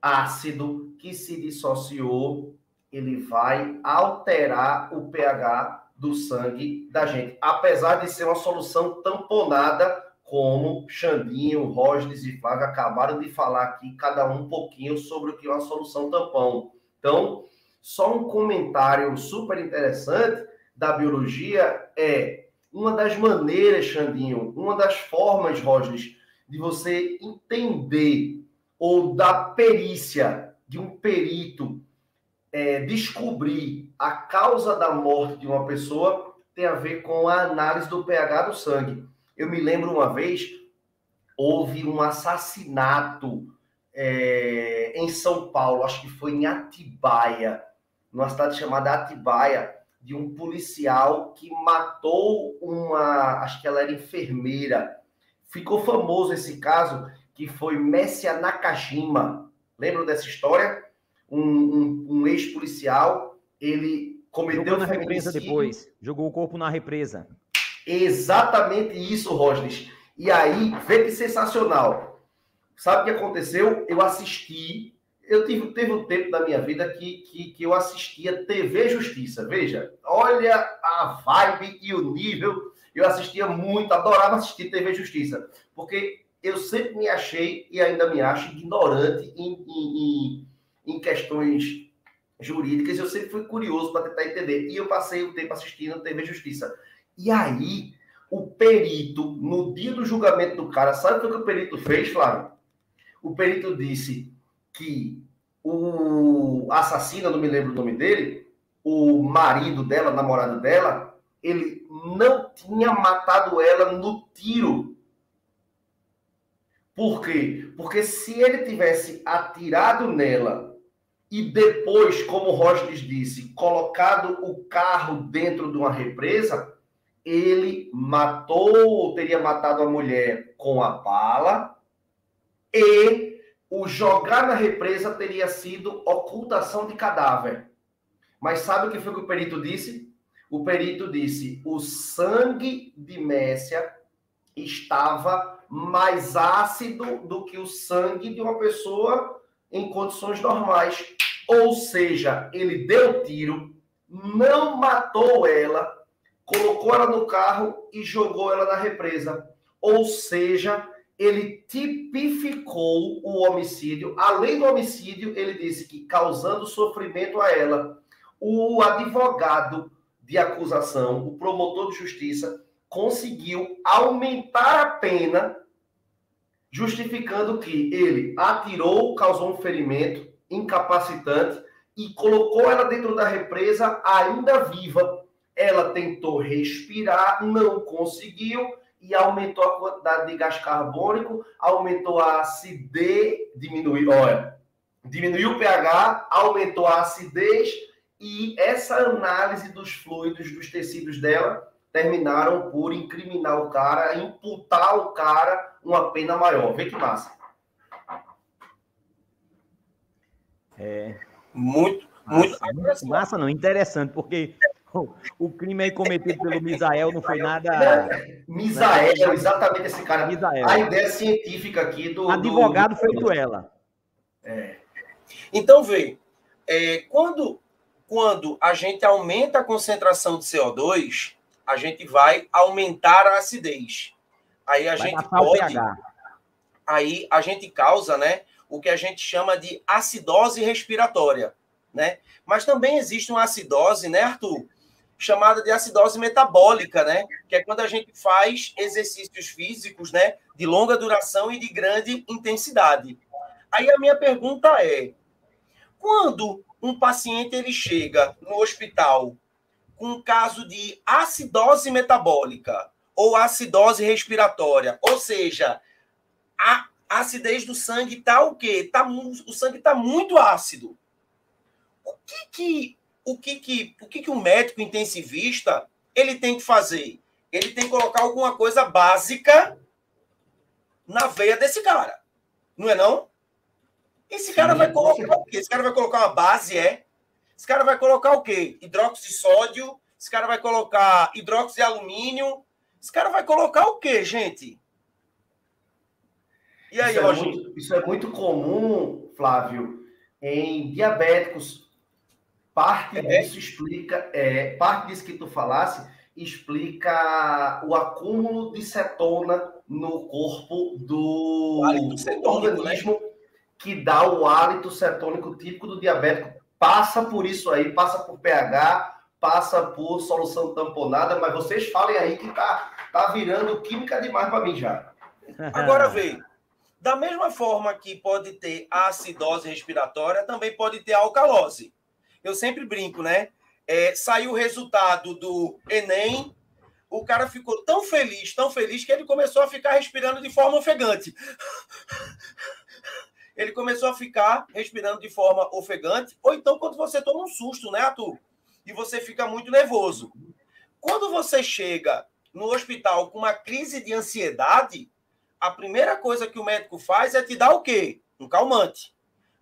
ácido que se dissociou, ele vai alterar o pH do sangue da gente, apesar de ser uma solução tamponada, como Xandinho, Rosnes e Flávio acabaram de falar aqui, cada um um pouquinho sobre o que é uma solução tampão. Então, só um comentário super interessante da biologia é uma das maneiras, Xandinho, uma das formas, Rosnes, de você entender ou da perícia de um perito é, descobrir a causa da morte de uma pessoa tem a ver com a análise do pH do sangue. Eu me lembro uma vez, houve um assassinato é, em São Paulo, acho que foi em Atibaia, numa cidade chamada Atibaia, de um policial que matou uma, acho que ela era enfermeira, ficou famoso esse caso, que foi Messia Nakajima. Lembram dessa história? Um, um, um ex-policial, ele cometeu Jogou na represa depois. Jogou o corpo na represa. Exatamente isso, Rosnes. E aí, vê que sensacional. Sabe o que aconteceu? Eu assisti. Eu tive, teve um tempo da minha vida que, que, que eu assistia TV Justiça. Veja, olha a vibe e o nível eu assistia muito, adorava assistir TV Justiça, porque eu sempre me achei e ainda me acho ignorante em, em, em questões jurídicas. Eu sempre fui curioso para tentar entender. E eu passei o tempo assistindo TV Justiça. E aí, o perito, no dia do julgamento do cara, sabe o que o perito fez, Flávio? O perito disse que o assassino, não me lembro o nome dele, o marido dela, namorado dela, ele não tinha matado ela no tiro. Por quê? Porque se ele tivesse atirado nela e depois, como Rostes disse, colocado o carro dentro de uma represa, ele matou ou teria matado a mulher com a bala e o jogar na represa teria sido ocultação de cadáver. Mas sabe o que foi que o perito disse? O perito disse: o sangue de Messia estava mais ácido do que o sangue de uma pessoa em condições normais. Ou seja, ele deu tiro, não matou ela, colocou ela no carro e jogou ela na represa. Ou seja, ele tipificou o homicídio. Além do homicídio, ele disse que causando sofrimento a ela. O advogado de acusação, o promotor de justiça, conseguiu aumentar a pena, justificando que ele atirou, causou um ferimento incapacitante e colocou ela dentro da represa ainda viva. Ela tentou respirar, não conseguiu e aumentou a quantidade de gás carbônico, aumentou a acidez, diminuiu, olha, diminuiu o pH, aumentou a acidez e essa análise dos fluidos dos tecidos dela terminaram por incriminar o cara, imputar ao cara uma pena maior. Vê que massa. É. Muito, muito. Massa, massa não, interessante, porque o crime aí cometido pelo Misael não foi nada. Misael, nada... exatamente esse cara. Misael. A ideia científica aqui do. Advogado do... feito ela. É. Então, vê, é, quando, quando a gente aumenta a concentração de CO2, a gente vai aumentar a acidez. Aí a vai gente pode. Aí a gente causa, né? O que a gente chama de acidose respiratória, né? Mas também existe uma acidose, né, Arthur? chamada de acidose metabólica, né? Que é quando a gente faz exercícios físicos, né? De longa duração e de grande intensidade. Aí a minha pergunta é: quando um paciente ele chega no hospital com um caso de acidose metabólica ou acidose respiratória, ou seja, a acidez do sangue está o quê? Tá, o sangue está muito ácido. O que, que o que que o que que um médico intensivista ele tem que fazer? Ele tem que colocar alguma coisa básica na veia desse cara. Não é não? Esse cara vai colocar o quê? Esse cara vai colocar uma base, é? Esse cara vai colocar o quê? Hidróxido de sódio? Esse cara vai colocar hidróxido de alumínio? Esse cara vai colocar o quê, gente? E aí, isso, é muito, isso é muito comum, Flávio, em diabéticos Parte é. disso explica, é, parte disso que tu falasse explica o acúmulo de cetona no corpo do, do organismo né? Que dá o hálito cetônico típico do diabético. Passa por isso aí, passa por pH, passa por solução tamponada, mas vocês falem aí que tá, tá virando química demais para mim já. Agora vê, da mesma forma que pode ter acidose respiratória, também pode ter alcalose eu sempre brinco, né? É, saiu o resultado do Enem, o cara ficou tão feliz, tão feliz, que ele começou a ficar respirando de forma ofegante. Ele começou a ficar respirando de forma ofegante, ou então quando você toma um susto, né, Arthur? E você fica muito nervoso. Quando você chega no hospital com uma crise de ansiedade, a primeira coisa que o médico faz é te dar o quê? Um calmante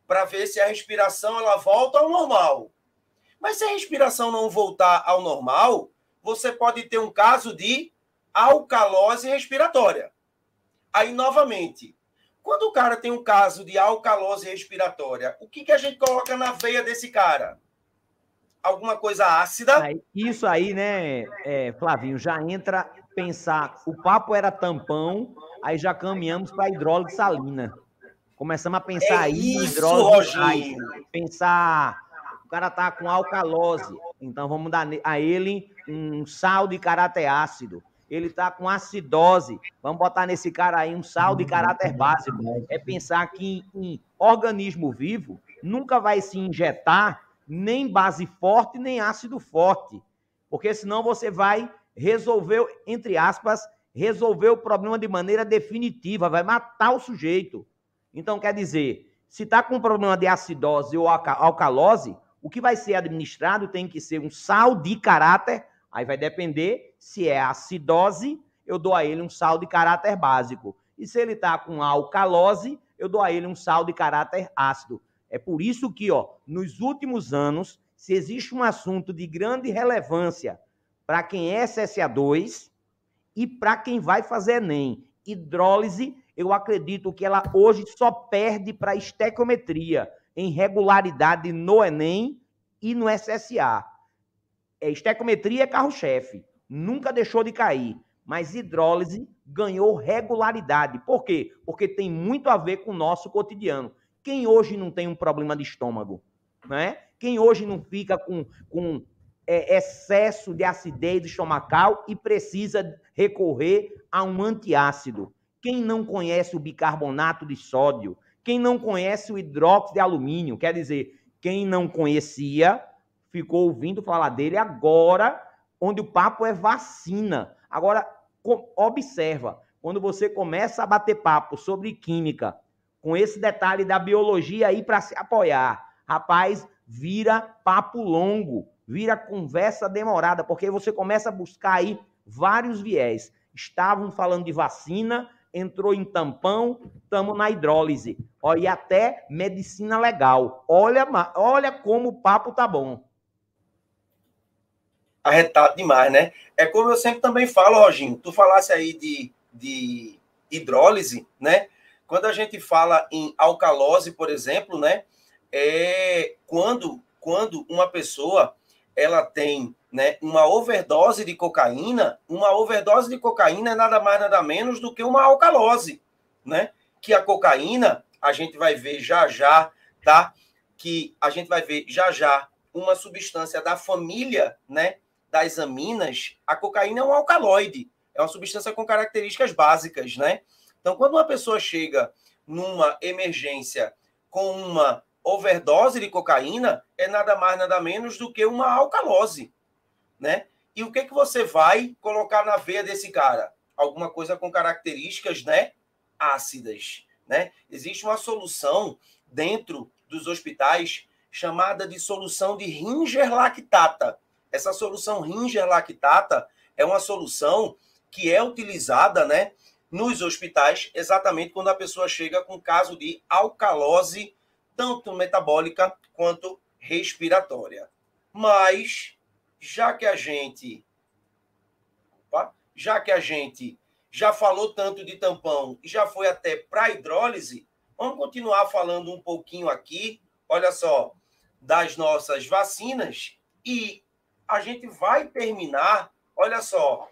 para ver se a respiração ela volta ao normal. Mas se a respiração não voltar ao normal, você pode ter um caso de alcalose respiratória. Aí, novamente, quando o cara tem um caso de alcalose respiratória, o que, que a gente coloca na veia desse cara? Alguma coisa ácida? Isso aí, né, é, Flavinho, já entra pensar. O papo era tampão, aí já caminhamos para hidrólise salina. Começamos a pensar é aí hidrólise. Pensar, o cara tá com alcalose, então vamos dar a ele um sal de caráter ácido. Ele tá com acidose, vamos botar nesse cara aí um sal de caráter básico. É pensar que em organismo vivo nunca vai se injetar nem base forte, nem ácido forte. Porque senão você vai resolver, entre aspas, resolver o problema de maneira definitiva, vai matar o sujeito. Então, quer dizer, se está com um problema de acidose ou alcalose, o que vai ser administrado tem que ser um sal de caráter, aí vai depender se é acidose, eu dou a ele um sal de caráter básico. E se ele está com alcalose, eu dou a ele um sal de caráter ácido. É por isso que, ó, nos últimos anos, se existe um assunto de grande relevância para quem é SSA2 e para quem vai fazer ENEM, hidrólise, eu acredito que ela hoje só perde para estequiometria em regularidade no ENEM e no SSA. É, estequiometria é carro-chefe, nunca deixou de cair, mas hidrólise ganhou regularidade. Por quê? Porque tem muito a ver com o nosso cotidiano. Quem hoje não tem um problema de estômago? Né? Quem hoje não fica com, com é, excesso de acidez estomacal e precisa recorrer a um antiácido? Quem não conhece o bicarbonato de sódio? Quem não conhece o hidróxido de alumínio? Quer dizer, quem não conhecia ficou ouvindo falar dele agora, onde o papo é vacina. Agora, observa, quando você começa a bater papo sobre química, com esse detalhe da biologia aí para se apoiar, rapaz, vira papo longo, vira conversa demorada, porque você começa a buscar aí vários viés. Estavam falando de vacina, entrou em tampão, estamos na hidrólise. Olha, e até medicina legal. Olha, olha como o papo tá bom. Arretado demais, né? É como eu sempre também falo, Roginho. Tu falasse aí de, de hidrólise, né? Quando a gente fala em alcalose, por exemplo, né? É quando, quando uma pessoa ela tem né, uma overdose de cocaína, uma overdose de cocaína é nada mais nada menos do que uma alcalose, né? Que a cocaína, a gente vai ver já já, tá? Que a gente vai ver já já uma substância da família, né, das aminas. A cocaína é um alcaloide, é uma substância com características básicas, né? Então, quando uma pessoa chega numa emergência com uma overdose de cocaína, é nada mais nada menos do que uma alcalose, né? E o que que você vai colocar na veia desse cara? Alguma coisa com características, né, ácidas, né? Existe uma solução dentro dos hospitais chamada de solução de Ringer lactata. Essa solução Ringer lactata é uma solução que é utilizada, né, nos hospitais exatamente quando a pessoa chega com caso de alcalose tanto metabólica quanto respiratória. Mas já que a gente opa, já que a gente já falou tanto de tampão e já foi até para hidrólise, vamos continuar falando um pouquinho aqui, olha só, das nossas vacinas e a gente vai terminar, olha só,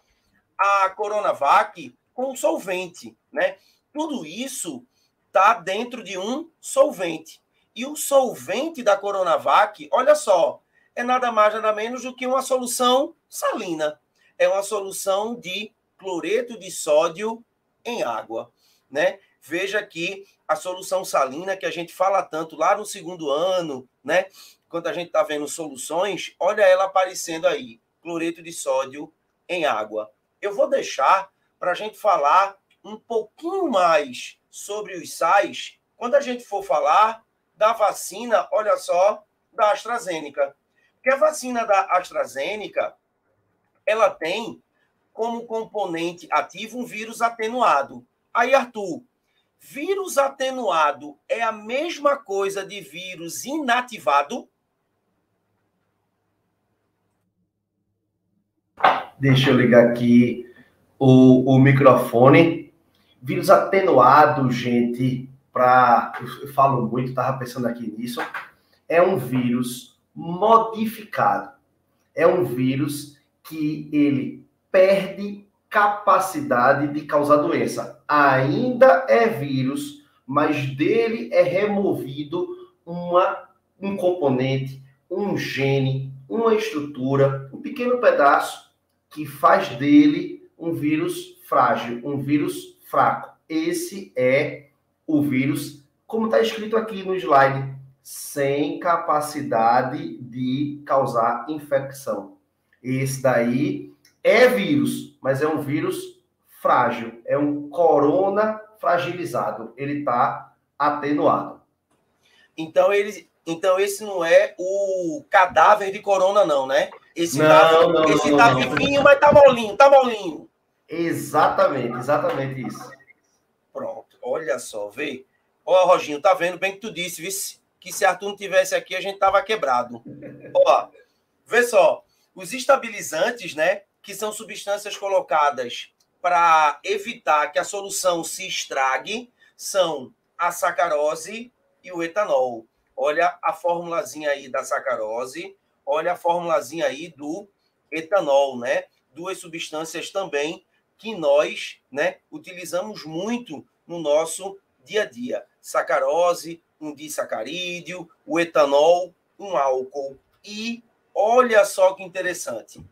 a Coronavac com solvente, né? Tudo isso está dentro de um solvente. E o solvente da Coronavac, olha só, é nada mais nada menos do que uma solução salina. É uma solução de cloreto de sódio em água, né? Veja aqui a solução salina que a gente fala tanto lá no segundo ano, né? Quando a gente está vendo soluções, olha ela aparecendo aí, cloreto de sódio em água. Eu vou deixar para a gente falar um pouquinho mais sobre os sais quando a gente for falar da vacina, olha só, da AstraZeneca. Porque a vacina da AstraZeneca, ela tem como componente ativo um vírus atenuado. Aí, Arthur, vírus atenuado é a mesma coisa de vírus inativado? Deixa eu ligar aqui o, o microfone. Vírus atenuado, gente, para. Eu falo muito, estava pensando aqui nisso. É um vírus modificado. É um vírus que ele perde capacidade de causar doença. Ainda é vírus, mas dele é removido uma, um componente, um gene, uma estrutura, um pequeno pedaço que faz dele um vírus frágil, um vírus fraco. Esse é o vírus, como está escrito aqui no slide, sem capacidade de causar infecção. Esse daí é vírus, mas é um vírus frágil, é um corona fragilizado. Ele está atenuado. Então ele, então esse não é o cadáver de corona não, né? Esse não, tá, não, esse não, tá não, vivinho, mas tá molinho, tá molinho. Exatamente, exatamente isso. Pronto, olha só, vê. Ó, Roginho, tá vendo bem que tu disse, vice, que se Arthur não tivesse aqui, a gente tava quebrado. Ó, vê só, os estabilizantes, né, que são substâncias colocadas para evitar que a solução se estrague, são a sacarose e o etanol. Olha a formulazinha aí da sacarose, olha a formulazinha aí do etanol, né? Duas substâncias também que nós, né, utilizamos muito no nosso dia a dia. Sacarose, um disacarídeo, o etanol, um álcool. E olha só que interessante.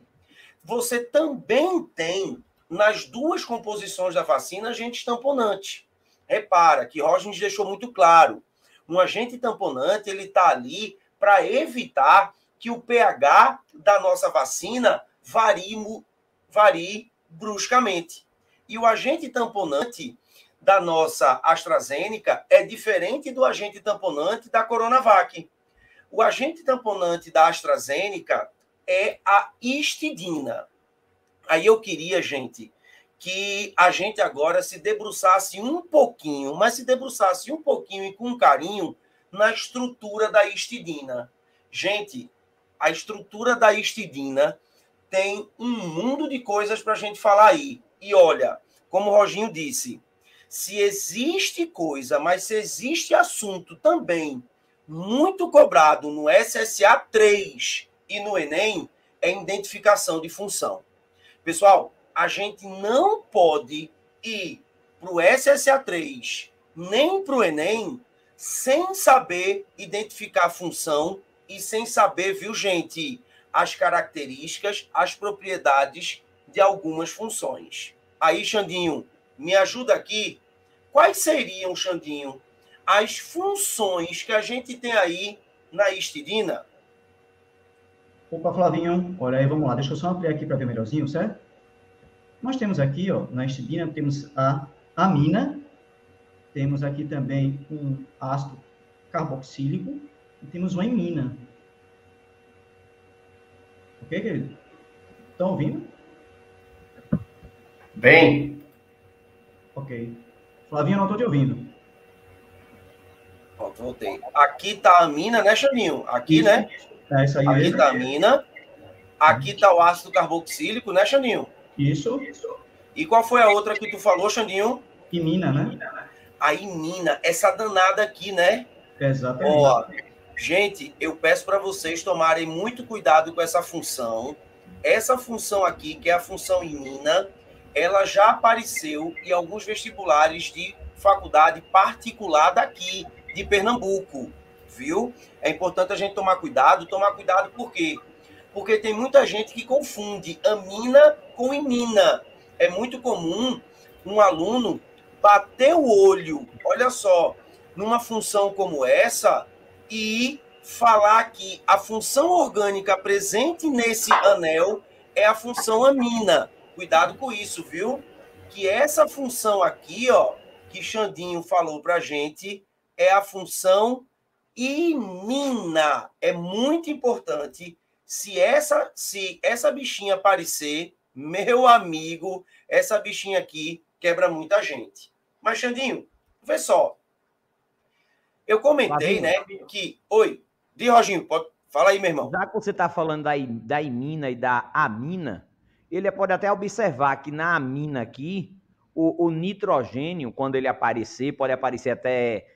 Você também tem nas duas composições da vacina agente tamponante. Repara que Rogens deixou muito claro. Um agente tamponante ele está ali para evitar que o pH da nossa vacina varie, varie bruscamente. E o agente tamponante da nossa AstraZeneca é diferente do agente tamponante da Coronavac. O agente tamponante da AstraZeneca é a histidina. Aí eu queria, gente, que a gente agora se debruçasse um pouquinho, mas se debruçasse um pouquinho e com carinho na estrutura da histidina. Gente, a estrutura da histidina tem um mundo de coisas para a gente falar aí. E olha, como o Roginho disse, se existe coisa, mas se existe assunto também muito cobrado no SSA 3 e no Enem, é identificação de função. Pessoal, a gente não pode ir para o SSA 3 nem para o Enem sem saber identificar a função e sem saber, viu, gente, as características, as propriedades de algumas funções. Aí, Xandinho, me ajuda aqui. Quais seriam, Xandinho, as funções que a gente tem aí na histidina? Opa, Flavinho, olha aí, vamos lá. Deixa eu só ampliar aqui para ver melhorzinho, certo? Nós temos aqui, ó, na histidina, temos a amina, temos aqui também um ácido carboxílico, e temos uma imina. Ok, querido? Estão ouvindo? Bem. Ok. Flavinho, não estou te ouvindo. Pronto, voltei. Aqui está a mina, né, Chaninho? Aqui, isso. né? É isso aí. Aqui está a mina. Aqui está o ácido carboxílico, né, Xandinho? Isso. E qual foi a outra que tu falou, Xandinho? Imina, né? A imina, essa danada aqui, né? Exatamente. Ó, Gente, eu peço para vocês tomarem muito cuidado com essa função. Essa função aqui, que é a função imina, ela já apareceu em alguns vestibulares de faculdade particular daqui, de Pernambuco, viu? É importante a gente tomar cuidado. Tomar cuidado por quê? Porque tem muita gente que confunde amina com imina. É muito comum um aluno bater o olho, olha só, numa função como essa, e falar que a função orgânica presente nesse anel é a função amina. Cuidado com isso, viu? Que essa função aqui, ó, que Xandinho falou pra gente, é a função imina. É muito importante. Se essa, se essa bichinha aparecer, meu amigo, essa bichinha aqui quebra muita gente. Mas, Xandinho, vê só. Eu comentei, né, que. Oi, de Roginho, pode. Fala aí, meu irmão. Já que você está falando da, da imina e da amina, ele pode até observar que na amina aqui, o, o nitrogênio, quando ele aparecer, pode aparecer até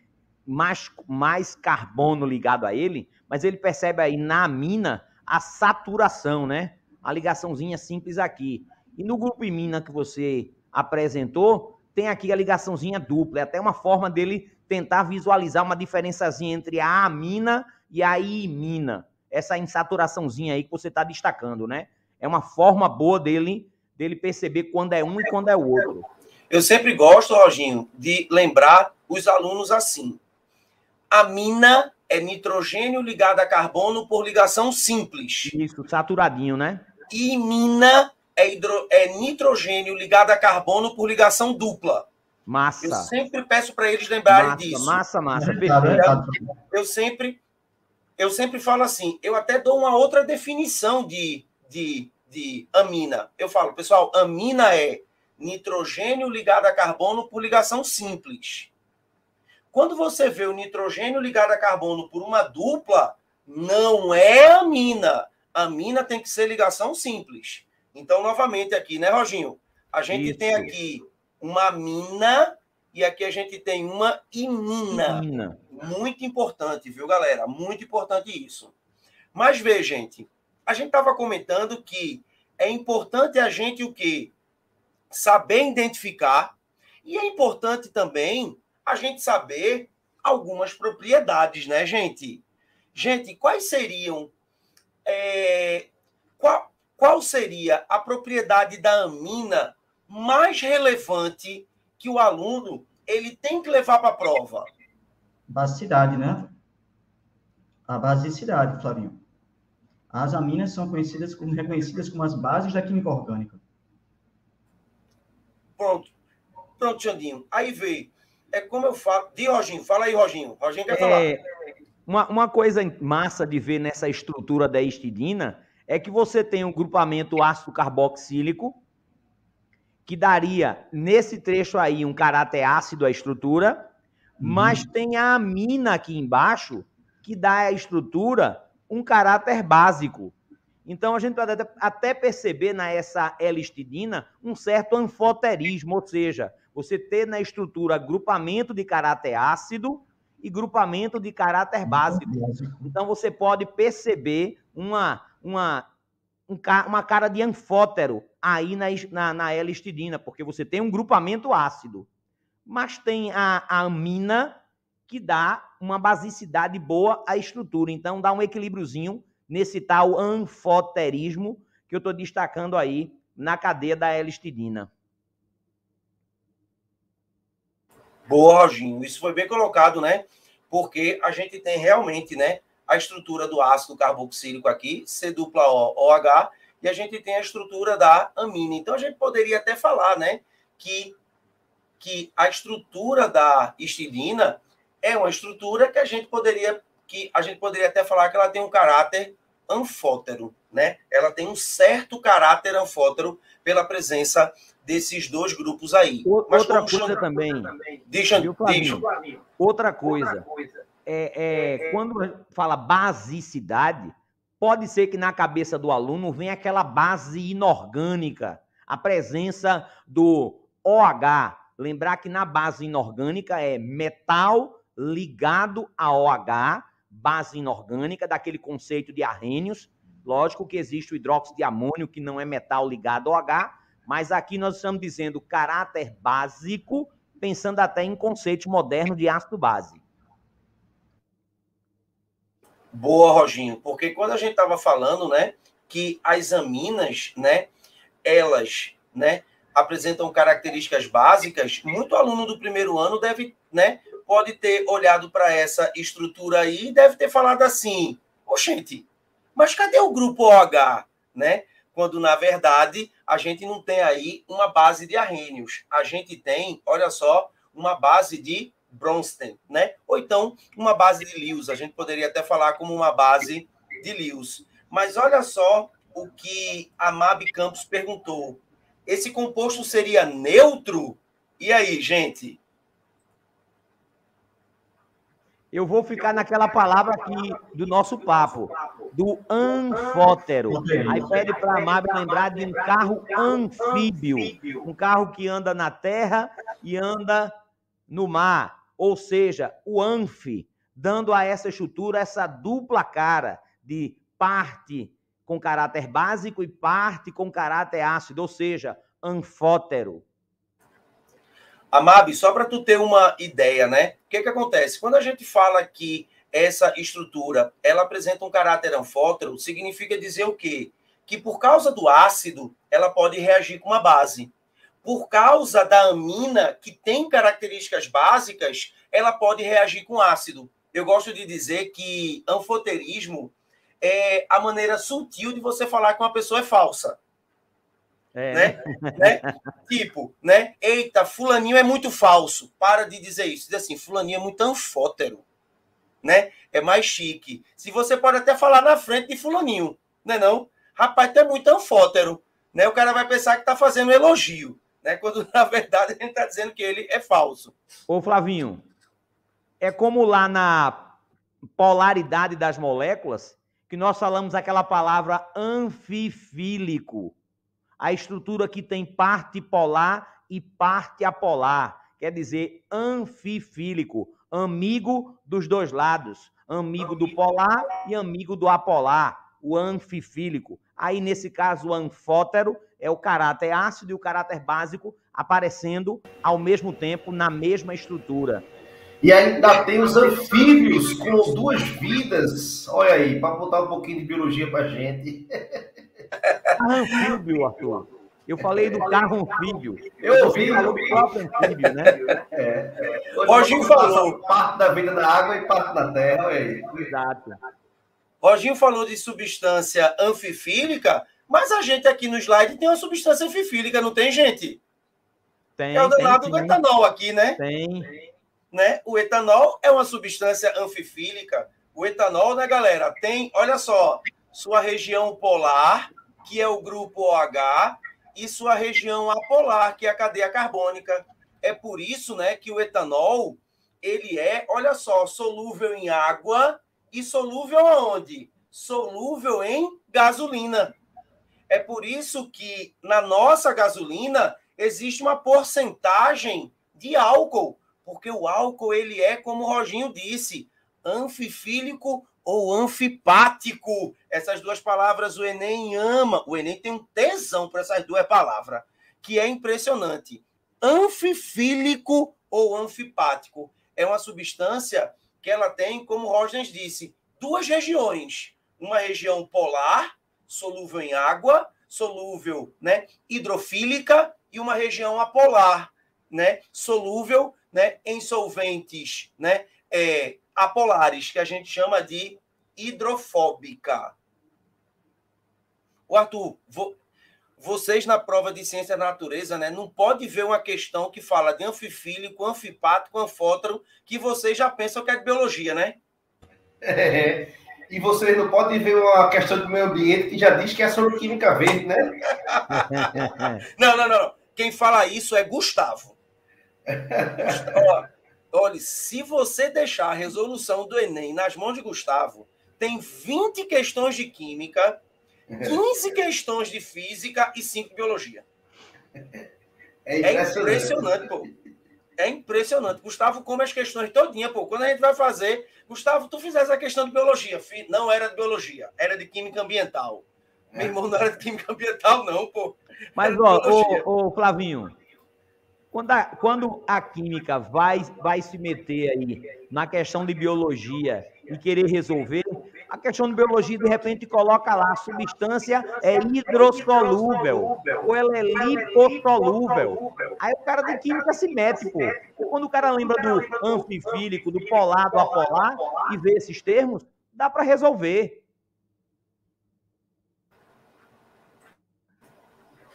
mais, mais carbono ligado a ele, mas ele percebe aí na amina a saturação, né? A ligaçãozinha simples aqui. E no grupo imina que você apresentou, tem aqui a ligaçãozinha dupla. É até uma forma dele tentar visualizar uma diferençazinha entre a amina e a imina. Essa insaturaçãozinha aí que você está destacando, né? É uma forma boa dele, dele perceber quando é um e quando é o outro. Eu sempre gosto, Roginho, de lembrar os alunos assim. Amina é nitrogênio ligado a carbono por ligação simples. Isso, saturadinho, né? E imina é, hidro... é nitrogênio ligado a carbono por ligação dupla. Massa. Eu sempre peço para eles lembrarem massa, disso. Massa, massa, perfeito. Eu sempre, eu sempre falo assim, eu até dou uma outra definição de, de, de amina. Eu falo, pessoal, amina é nitrogênio ligado a carbono por ligação simples. Quando você vê o nitrogênio ligado a carbono por uma dupla, não é amina. Amina tem que ser ligação simples. Então, novamente aqui, né, Roginho? A gente Isso. tem aqui uma amina e aqui a gente tem uma imina. imina. Muito importante, viu, galera? Muito importante isso. Mas vê, gente, a gente estava comentando que é importante a gente o quê? Saber identificar e é importante também a gente saber algumas propriedades, né, gente? Gente, quais seriam. É, qual, qual seria a propriedade da amina mais relevante que o aluno ele tem que levar para a prova? Basicidade, né? A basicidade, Flavinho. As aminas são conhecidas como reconhecidas como as bases da química orgânica. Pronto. Pronto, Xandinho. Aí veio é como eu falo. De Roginho, fala aí, Roginho. Roginho quer é, falar. Uma, uma coisa massa de ver nessa estrutura da histidina é que você tem um grupamento ácido carboxílico, que daria, nesse trecho aí, um caráter ácido à estrutura, uhum. mas tem a amina aqui embaixo, que dá à estrutura um caráter básico. Então, a gente pode até perceber nessa L-histidina um certo anfoterismo, ou seja, você ter na estrutura grupamento de caráter ácido e grupamento de caráter básico. Então você pode perceber uma, uma, uma cara de anfótero aí na, na, na L-histidina, porque você tem um grupamento ácido, mas tem a, a amina que dá uma basicidade boa à estrutura. Então dá um equilíbriozinho nesse tal anfoterismo que eu estou destacando aí na cadeia da L-histidina. Boa, Roginho. Isso foi bem colocado, né? Porque a gente tem realmente, né, a estrutura do ácido carboxílico aqui, C dupla O, OH, e a gente tem a estrutura da amina. Então a gente poderia até falar, né, que que a estrutura da histidina é uma estrutura que a gente poderia que a gente poderia até falar que ela tem um caráter anfótero, né? Ela tem um certo caráter anfótero pela presença desses dois grupos aí. Mas outra coisa também. Deixa, deixa. Outra coisa. É, é, quando fala basicidade, pode ser que na cabeça do aluno venha aquela base inorgânica, a presença do OH. Lembrar que na base inorgânica é metal ligado a OH, base inorgânica, daquele conceito de arrênios. Lógico que existe o hidróxido de amônio, que não é metal ligado ao OH, mas aqui nós estamos dizendo caráter básico, pensando até em conceitos modernos de ácido base. Boa, Roginho, porque quando a gente estava falando, né, que as aminas, né, elas, né, apresentam características básicas, muito aluno do primeiro ano deve, né, pode ter olhado para essa estrutura aí e deve ter falado assim: "Oxente, mas cadê o grupo OH?", né? quando na verdade a gente não tem aí uma base de arrênios. A gente tem, olha só, uma base de Bronsted, né? Ou então uma base de Lewis. A gente poderia até falar como uma base de Lewis. Mas olha só o que a Mab Campos perguntou. Esse composto seria neutro? E aí, gente? Eu vou ficar naquela palavra aqui do nosso papo, do anfótero. Aí pede para a Mab lembrar de um carro anfíbio, um carro que anda na terra e anda no mar. Ou seja, o anf, dando a essa estrutura essa dupla cara de parte com caráter básico e parte com caráter ácido, ou seja, anfótero. Amab, só para tu ter uma ideia, né? O que, que acontece? Quando a gente fala que essa estrutura ela apresenta um caráter anfótero, significa dizer o quê? Que por causa do ácido, ela pode reagir com uma base. Por causa da amina, que tem características básicas, ela pode reagir com ácido. Eu gosto de dizer que anfoterismo é a maneira sutil de você falar que uma pessoa é falsa. É. Né? né? Tipo, né? Eita, fulaninho é muito falso. Para de dizer isso. Diz assim, fulaninho é muito anfótero. Né? É mais chique. Se você pode até falar na frente de fulaninho, né não? Rapaz, tu é muito anfótero. Né? O cara vai pensar que tá fazendo elogio. Né? Quando, na verdade, a gente tá dizendo que ele é falso. Ô, Flavinho, É como lá na polaridade das moléculas, que nós falamos aquela palavra anfifílico. A estrutura que tem parte polar e parte apolar. Quer dizer, anfifílico, amigo dos dois lados. Amigo do polar e amigo do apolar, o anfifílico. Aí, nesse caso, o anfótero é o caráter ácido e o caráter básico aparecendo ao mesmo tempo na mesma estrutura. E ainda tem os anfíbios com duas vidas. Olha aí, para botar um pouquinho de biologia para gente. Anfíbio, Arthur. Eu falei do carro anfíbio. Eu ouvi. falou do próprio anfíbio, né? É. é. Roginho falou. Parte da vida na água e parte na terra. Olha aí. Exato. Roginho falou de substância anfifílica, mas a gente aqui no slide tem uma substância anfifílica, não tem, gente? Tem. É o danado do etanol aqui, né? Tem né? O etanol é uma substância anfifílica. O etanol, né, galera, tem, olha só, sua região polar, que é o grupo OH, e sua região apolar, que é a cadeia carbônica. É por isso, né, que o etanol, ele é, olha só, solúvel em água e solúvel aonde? Solúvel em gasolina. É por isso que na nossa gasolina existe uma porcentagem de álcool porque o álcool ele é, como o Roginho disse, anfifílico ou anfipático. Essas duas palavras o Enem ama. O Enem tem um tesão para essas duas palavras, que é impressionante. Anfifílico ou anfipático é uma substância que ela tem, como Rosnes disse, duas regiões. Uma região polar, solúvel em água, solúvel, né, hidrofílica, e uma região apolar, né, solúvel né, em solventes né, é, apolares, que a gente chama de hidrofóbica. O Arthur, vo, vocês na prova de ciência da natureza, né, não pode ver uma questão que fala de anfifílico, anfipático, anfótero, que vocês já pensam que é de biologia, né? É, e vocês não podem ver uma questão do meio ambiente que já diz que é sobre química verde, né? não, não, não. Quem fala isso é Gustavo. Olha, se você deixar a resolução do Enem nas mãos de Gustavo, tem 20 questões de química, 15 questões de física e 5 de biologia. É impressionante, é impressionante pô. É impressionante. Gustavo come as questões todinha, pô. Quando a gente vai fazer, Gustavo, tu fizesse a questão de biologia. Não era de biologia, era de química ambiental. Meu irmão não era de química ambiental, não, pô. Mas, ó, ô, ô, Flavinho, quando a, quando a química vai, vai se meter aí na questão de biologia e querer resolver, a questão de biologia, de repente, coloca lá, a substância é hidrossolúvel, ou ela é lipossolúvel. Aí o cara de química se mete, pô. Quando o cara lembra do anfifílico, do polar, do apolar, e vê esses termos, dá para resolver.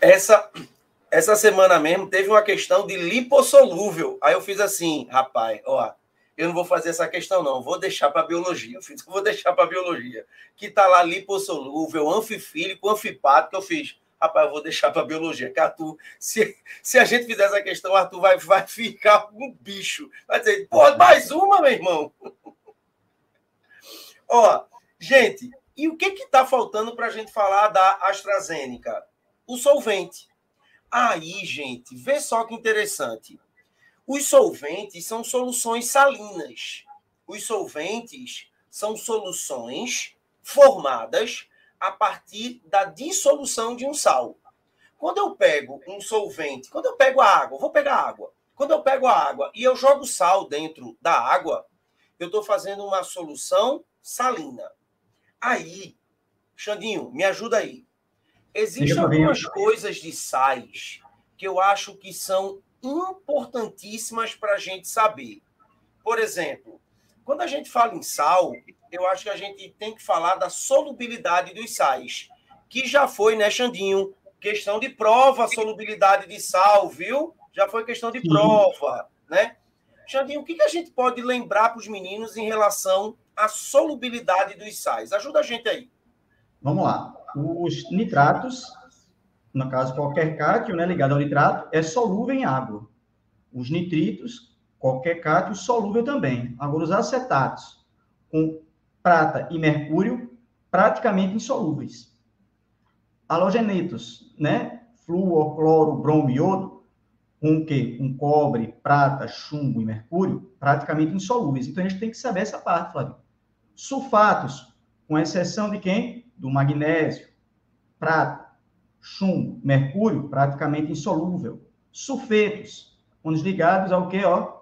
Essa, essa semana mesmo teve uma questão de lipossolúvel. Aí eu fiz assim, rapaz, ó, eu não vou fazer essa questão, não. Vou deixar para biologia. Eu fiz, vou deixar para biologia. Que tá lá lipossolúvel, anfifílico, anfipático. Eu fiz, rapaz, eu vou deixar para biologia. Que Arthur, se, se a gente fizer essa questão, Arthur vai, vai ficar um bicho. Vai dizer, pô, mais uma, meu irmão. ó, gente, e o que que tá faltando para a gente falar da AstraZeneca? O solvente. Aí, gente, vê só que interessante. Os solventes são soluções salinas. Os solventes são soluções formadas a partir da dissolução de um sal. Quando eu pego um solvente, quando eu pego a água, vou pegar água. Quando eu pego a água e eu jogo sal dentro da água, eu estou fazendo uma solução salina. Aí, Xandinho, me ajuda aí. Existem algumas coisas de sais que eu acho que são importantíssimas para a gente saber. Por exemplo, quando a gente fala em sal, eu acho que a gente tem que falar da solubilidade dos sais, que já foi, né, Xandinho? Questão de prova, solubilidade de sal, viu? Já foi questão de prova, né? Xandinho, o que a gente pode lembrar para os meninos em relação à solubilidade dos sais? Ajuda a gente aí. Vamos lá. Os nitratos, no caso qualquer cátion né, ligado ao nitrato, é solúvel em água. Os nitritos, qualquer cátion solúvel também. Agora, os acetatos com prata e mercúrio, praticamente insolúveis. Halogenetos, né? Flúor, cloro, bromo e iodo, com o quê? Com cobre, prata, chumbo e mercúrio, praticamente insolúveis. Então, a gente tem que saber essa parte, Flávio. Sulfatos, com exceção de quem? Do magnésio, prata, chumbo, mercúrio, praticamente insolúvel. Sulfetos, onde ligados ao que, ó?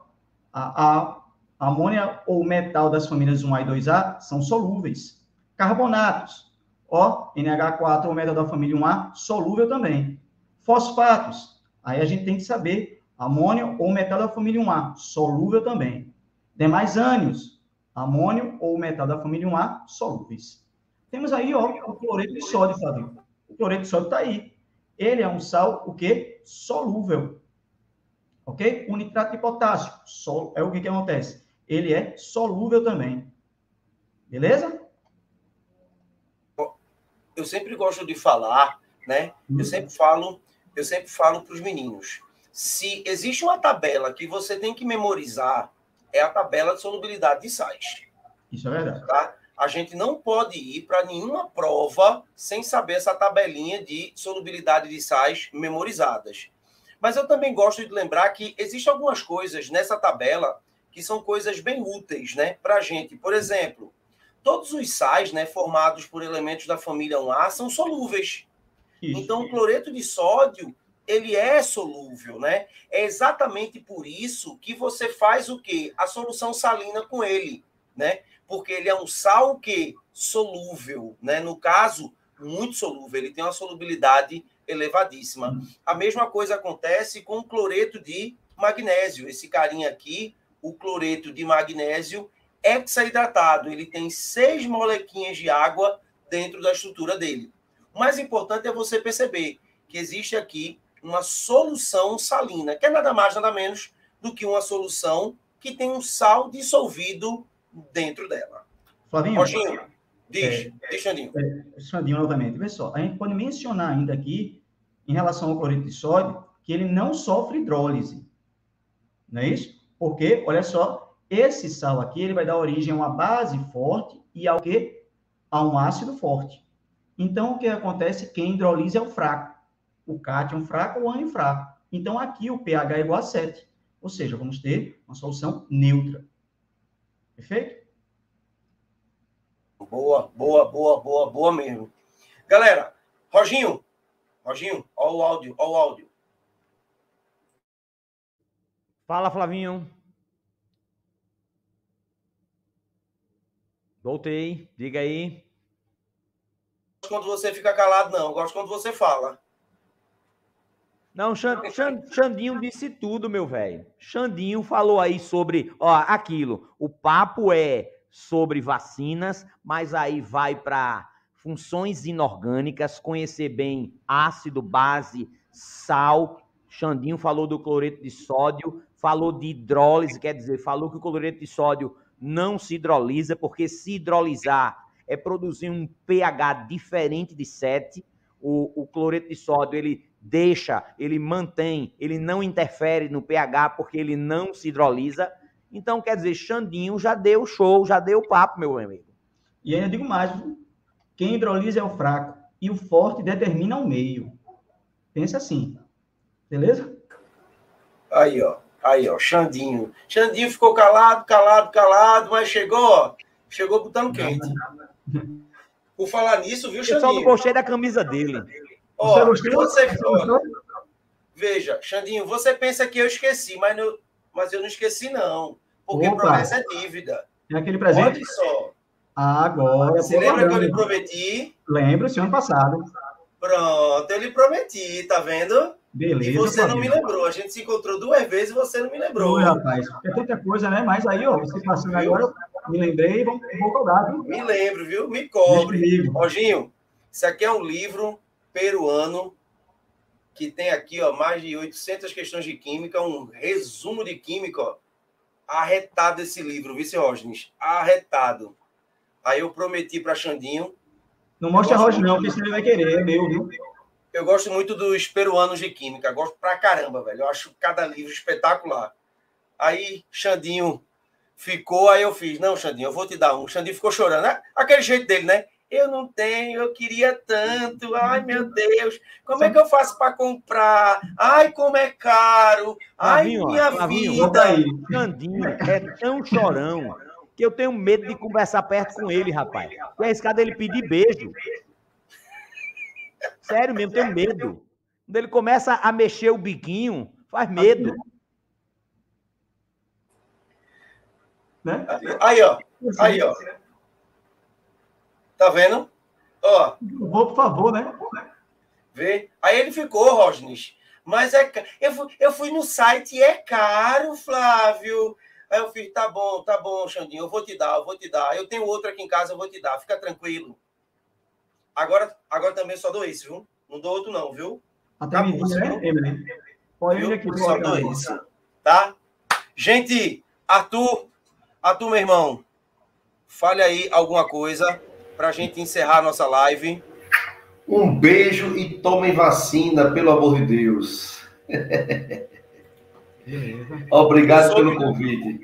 A, a amônia ou metal das famílias 1A e 2A são solúveis. Carbonatos, ó, NH4 ou metal da família 1A, solúvel também. Fosfatos, aí a gente tem que saber, amônio ou metal da família 1A, solúvel também. Demais ânions, amônio ou metal da família 1A, solúveis. Temos aí, ó, o cloreto de sódio, Fabio. O cloreto de sódio está aí. Ele é um sal, o quê? Solúvel. Ok? O nitrato de potássio, sol, é o que, que acontece? Ele é solúvel também. Beleza? Eu sempre gosto de falar, né? Eu uhum. sempre falo, eu sempre falo para os meninos. Se existe uma tabela que você tem que memorizar, é a tabela de solubilidade de sais. Isso é verdade. Tá? A gente não pode ir para nenhuma prova sem saber essa tabelinha de solubilidade de sais memorizadas. Mas eu também gosto de lembrar que existem algumas coisas nessa tabela que são coisas bem úteis né, para a gente. Por exemplo, todos os sais né, formados por elementos da família 1A são solúveis. Isso. Então, o cloreto de sódio ele é solúvel, né? É exatamente por isso que você faz o quê? A solução salina com ele, né? Porque ele é um sal que solúvel, né? No caso, muito solúvel, ele tem uma solubilidade elevadíssima. A mesma coisa acontece com o cloreto de magnésio. Esse carinha aqui, o cloreto de magnésio hexaidratado, ele tem seis molequinhas de água dentro da estrutura dele. O mais importante é você perceber que existe aqui uma solução salina, que é nada mais, nada menos do que uma solução que tem um sal dissolvido dentro dela. Flavinho, Roginho, diz, é, diz Xandinho. É, Xandinho, novamente. Vê só, a gente pode mencionar ainda aqui, em relação ao cloreto de sódio, que ele não sofre hidrólise. Não é isso? Porque, olha só, esse sal aqui, ele vai dar origem a uma base forte e ao quê? A um ácido forte. Então, o que acontece? Quem hidrolisa é o fraco o cátion fraco ou o ânion fraco. Então, aqui o pH é igual a 7. Ou seja, vamos ter uma solução neutra. Perfeito? Boa, boa, boa, boa, boa mesmo. Galera, Roginho, Roginho, ó o áudio, ó o áudio. Fala, Flavinho. Voltei, diga aí. Quando você fica calado, não. Eu gosto quando você fala. Não, Xandinho disse tudo, meu velho. Xandinho falou aí sobre, ó, aquilo. O papo é sobre vacinas, mas aí vai para funções inorgânicas, conhecer bem ácido, base, sal. Xandinho falou do cloreto de sódio, falou de hidrólise, quer dizer, falou que o cloreto de sódio não se hidrolisa, porque se hidrolisar é produzir um pH diferente de 7. O, o cloreto de sódio, ele deixa, ele mantém, ele não interfere no pH porque ele não se hidrolisa. Então, quer dizer, Xandinho já deu show, já deu papo, meu amigo. E ainda digo mais, quem hidrolisa é o fraco e o forte determina o meio. Pensa assim, beleza? Aí, ó, aí, ó, Xandinho. Xandinho ficou calado, calado, calado, mas chegou, ó, chegou botando quente. Por falar nisso, viu, Xandinho? Eu só não gostei da camisa dele. Ó, você, você Veja, Xandinho, você pensa que eu esqueci, mas, no, mas eu não esqueci, não. Porque Opa. promessa é dívida. É aquele presente? Olha só. Ah, agora. Você lembra que eu lhe prometi? Lembro, esse ano passado. Pronto, eu lhe prometi, tá vendo? Beleza. E você não me lembrou. A gente se encontrou duas vezes e você não me lembrou. Oi, rapaz. É tanta coisa, né? Mas aí, ó, você passando agora, me lembrei e vou, vou cobrar, viu? Me lembro, viu? Me cobre. Roginho, isso aqui é um livro peruano que tem aqui ó, mais de 800 questões de química, um resumo de química, ó, arretado esse livro, Vice Rosnes, arretado. Aí eu prometi para Xandinho. Não mostra a Roger, não, porque senão ele vai querer, é meu, viu? Eu gosto muito dos peruanos de química, gosto pra caramba, velho. Eu acho cada livro espetacular. Aí Xandinho ficou, aí eu fiz, não, Xandinho, eu vou te dar um. Xandinho ficou chorando, né? aquele jeito dele, né? Eu não tenho, eu queria tanto. Ai, meu Deus, como é que eu faço para comprar? Ai, como é caro. Ai, Flavinho, minha Flavinho, vida. Aí. Xandinho é tão chorão que eu tenho medo de conversar perto com ele, rapaz. É arriscado ele pedir beijo. Sério mesmo, tenho medo. Quando ele começa a mexer o biquinho, faz medo. Né? Aí, ó. Aí, ó. Tá vendo? Ó. Por favor, né? Vê? Aí ele ficou, Rosnes. Mas é eu fui, eu fui no site e é caro, Flávio. Aí eu fiz, tá bom, tá bom, Xandinho, eu vou te dar, eu vou te dar. Eu tenho outro aqui em casa, eu vou te dar, fica tranquilo. Agora, agora também só dou esse, viu? Não dou outro, não, viu? Até tá bom, né, Emily? Pode aqui, só dou esse. Tá? Gente, Arthur, Arthur, meu irmão, fale aí alguma coisa para a gente encerrar a nossa live. Um beijo e tomem vacina, pelo amor de Deus. Obrigado soube, pelo convite.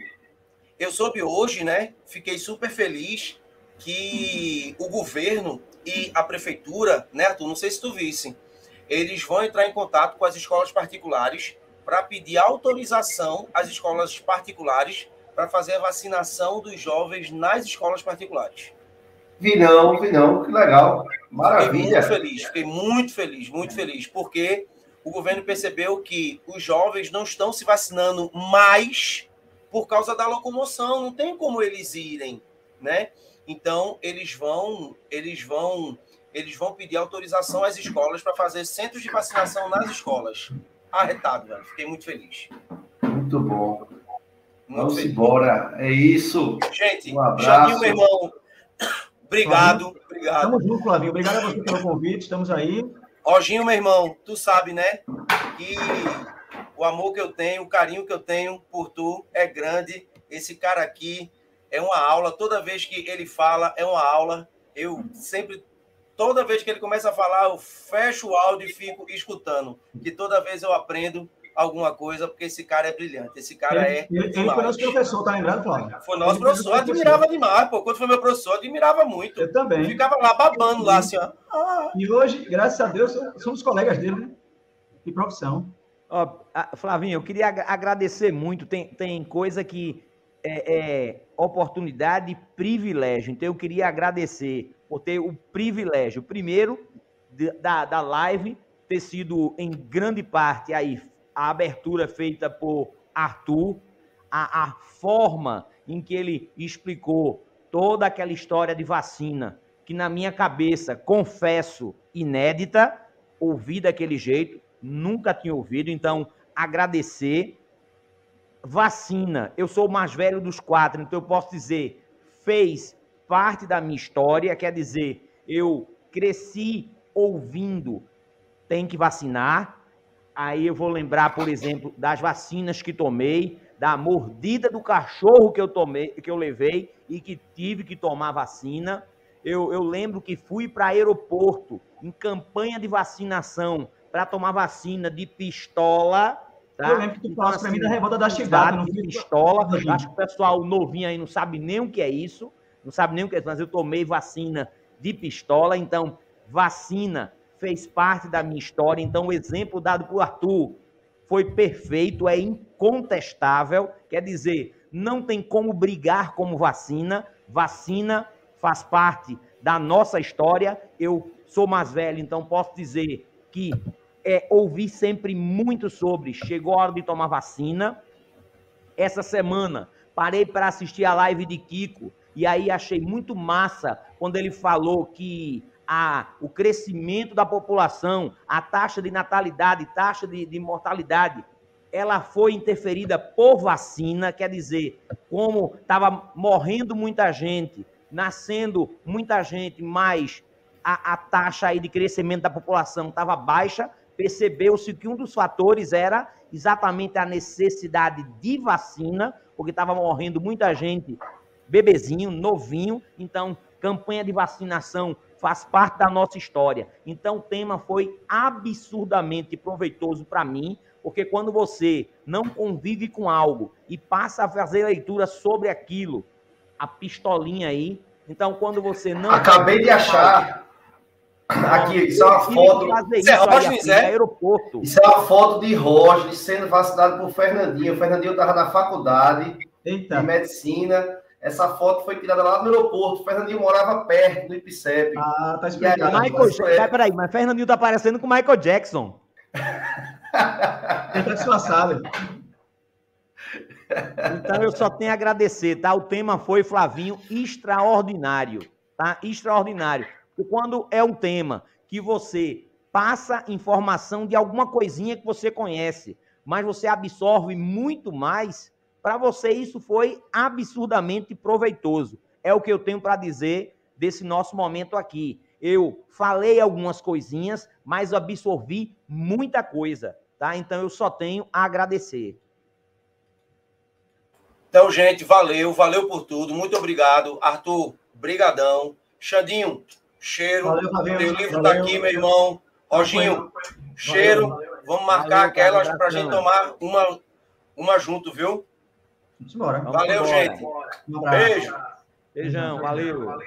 Eu soube hoje, né? Fiquei super feliz que o governo e a prefeitura, né, Arthur? Não sei se tu visse, eles vão entrar em contato com as escolas particulares para pedir autorização às escolas particulares para fazer a vacinação dos jovens nas escolas particulares. Vi não, vi não, que legal. Maravilha. Fiquei muito feliz, fiquei muito feliz, muito feliz, porque o governo percebeu que os jovens não estão se vacinando mais por causa da locomoção, não tem como eles irem, né? Então eles vão, eles vão, eles vão pedir autorização às escolas para fazer centros de vacinação nas escolas. Arretado, velho. Fiquei muito feliz. Muito bom. Muito Vamos feliz. embora. É isso. Gente, um abraço. Janil, meu irmão. Obrigado, Flavinho. obrigado. Estamos juntos, Flavinho. Obrigado a você pelo convite. Estamos aí. Roginho, meu irmão, tu sabe, né? Que o amor que eu tenho, o carinho que eu tenho por tu é grande. Esse cara aqui é uma aula. Toda vez que ele fala, é uma aula. Eu sempre, toda vez que ele começa a falar, eu fecho o áudio e fico escutando. Que toda vez eu aprendo alguma coisa, porque esse cara é brilhante. Esse cara ele, é. Ele, ele foi nosso professor, tá lembrado, Flávio? Foi nosso ele professor, admirava professor. demais, pô. Quando foi meu professor, admirava muito. Eu também. Eu ficava lá babando, lá assim, ó. Ah. E hoje, graças a Deus, somos colegas dele, né? De profissão. Ó, Flavinho, eu queria agradecer muito. Tem, tem coisa que é, é oportunidade e privilégio. Então, eu queria agradecer por ter o privilégio, primeiro, de, da, da live ter sido em grande parte aí a abertura feita por Arthur, a, a forma em que ele explicou toda aquela história de vacina, que na minha cabeça, confesso, inédita, ouvi daquele jeito, nunca tinha ouvido, então agradecer. Vacina, eu sou o mais velho dos quatro, então eu posso dizer, fez parte da minha história, quer dizer, eu cresci ouvindo, tem que vacinar, Aí eu vou lembrar, por exemplo, das vacinas que tomei, da mordida do cachorro que eu tomei, que eu levei e que tive que tomar vacina. Eu, eu lembro que fui para aeroporto em campanha de vacinação para tomar vacina de pistola. Tá? Eu lembro que tu então, falaste para mim da revolta da chibata. De pistola. Acho que o pessoal novinho aí não sabe nem o que é isso. Não sabe nem o que é isso, mas eu tomei vacina de pistola. Então, vacina fez parte da minha história. Então, o exemplo dado por Arthur foi perfeito, é incontestável. Quer dizer, não tem como brigar como vacina. Vacina faz parte da nossa história. Eu sou mais velho, então posso dizer que é, ouvi sempre muito sobre. Chegou a hora de tomar vacina. Essa semana parei para assistir a live de Kiko e aí achei muito massa quando ele falou que a, o crescimento da população, a taxa de natalidade, taxa de, de mortalidade, ela foi interferida por vacina, quer dizer, como estava morrendo muita gente, nascendo muita gente, mas a, a taxa aí de crescimento da população estava baixa, percebeu-se que um dos fatores era exatamente a necessidade de vacina, porque estava morrendo muita gente, bebezinho, novinho, então campanha de vacinação faz parte da nossa história. Então, o tema foi absurdamente proveitoso para mim, Porque quando você não convive com algo e passa a fazer leitura sobre aquilo, a pistolinha aí. Então, quando você não. Acabei de achar. Aqui, isso é uma foto. Isso é Roger, aeroporto. Isso é uma foto de Roger sendo vacinado por Fernandinho. O Fernandinho estava na faculdade Eita. de medicina. Essa foto foi tirada lá no aeroporto. O Fernandinho morava perto do IPCEP. Ah, tá explicado. Michael, é... peraí, mas Fernandinho tá parecendo com Michael Jackson. Ele tá disfarçado. Então eu só tenho a agradecer, tá? O tema foi, Flavinho, extraordinário, tá? Extraordinário. Porque quando é um tema que você passa informação de alguma coisinha que você conhece, mas você absorve muito mais, para você isso foi absurdamente proveitoso. É o que eu tenho para dizer desse nosso momento aqui. Eu falei algumas coisinhas, mas absorvi muita coisa, tá? Então eu só tenho a agradecer. Então, gente, valeu, valeu por tudo. Muito obrigado. Arthur, brigadão. Xandinho, cheiro. Valeu, valeu, Teu livro está aqui, meu irmão. Roginho, cheiro. Vamos marcar aquelas para a gente tomar uma, uma junto, viu? Vamos embora. Valeu, gente. Um Beijo. Beijão, valeu.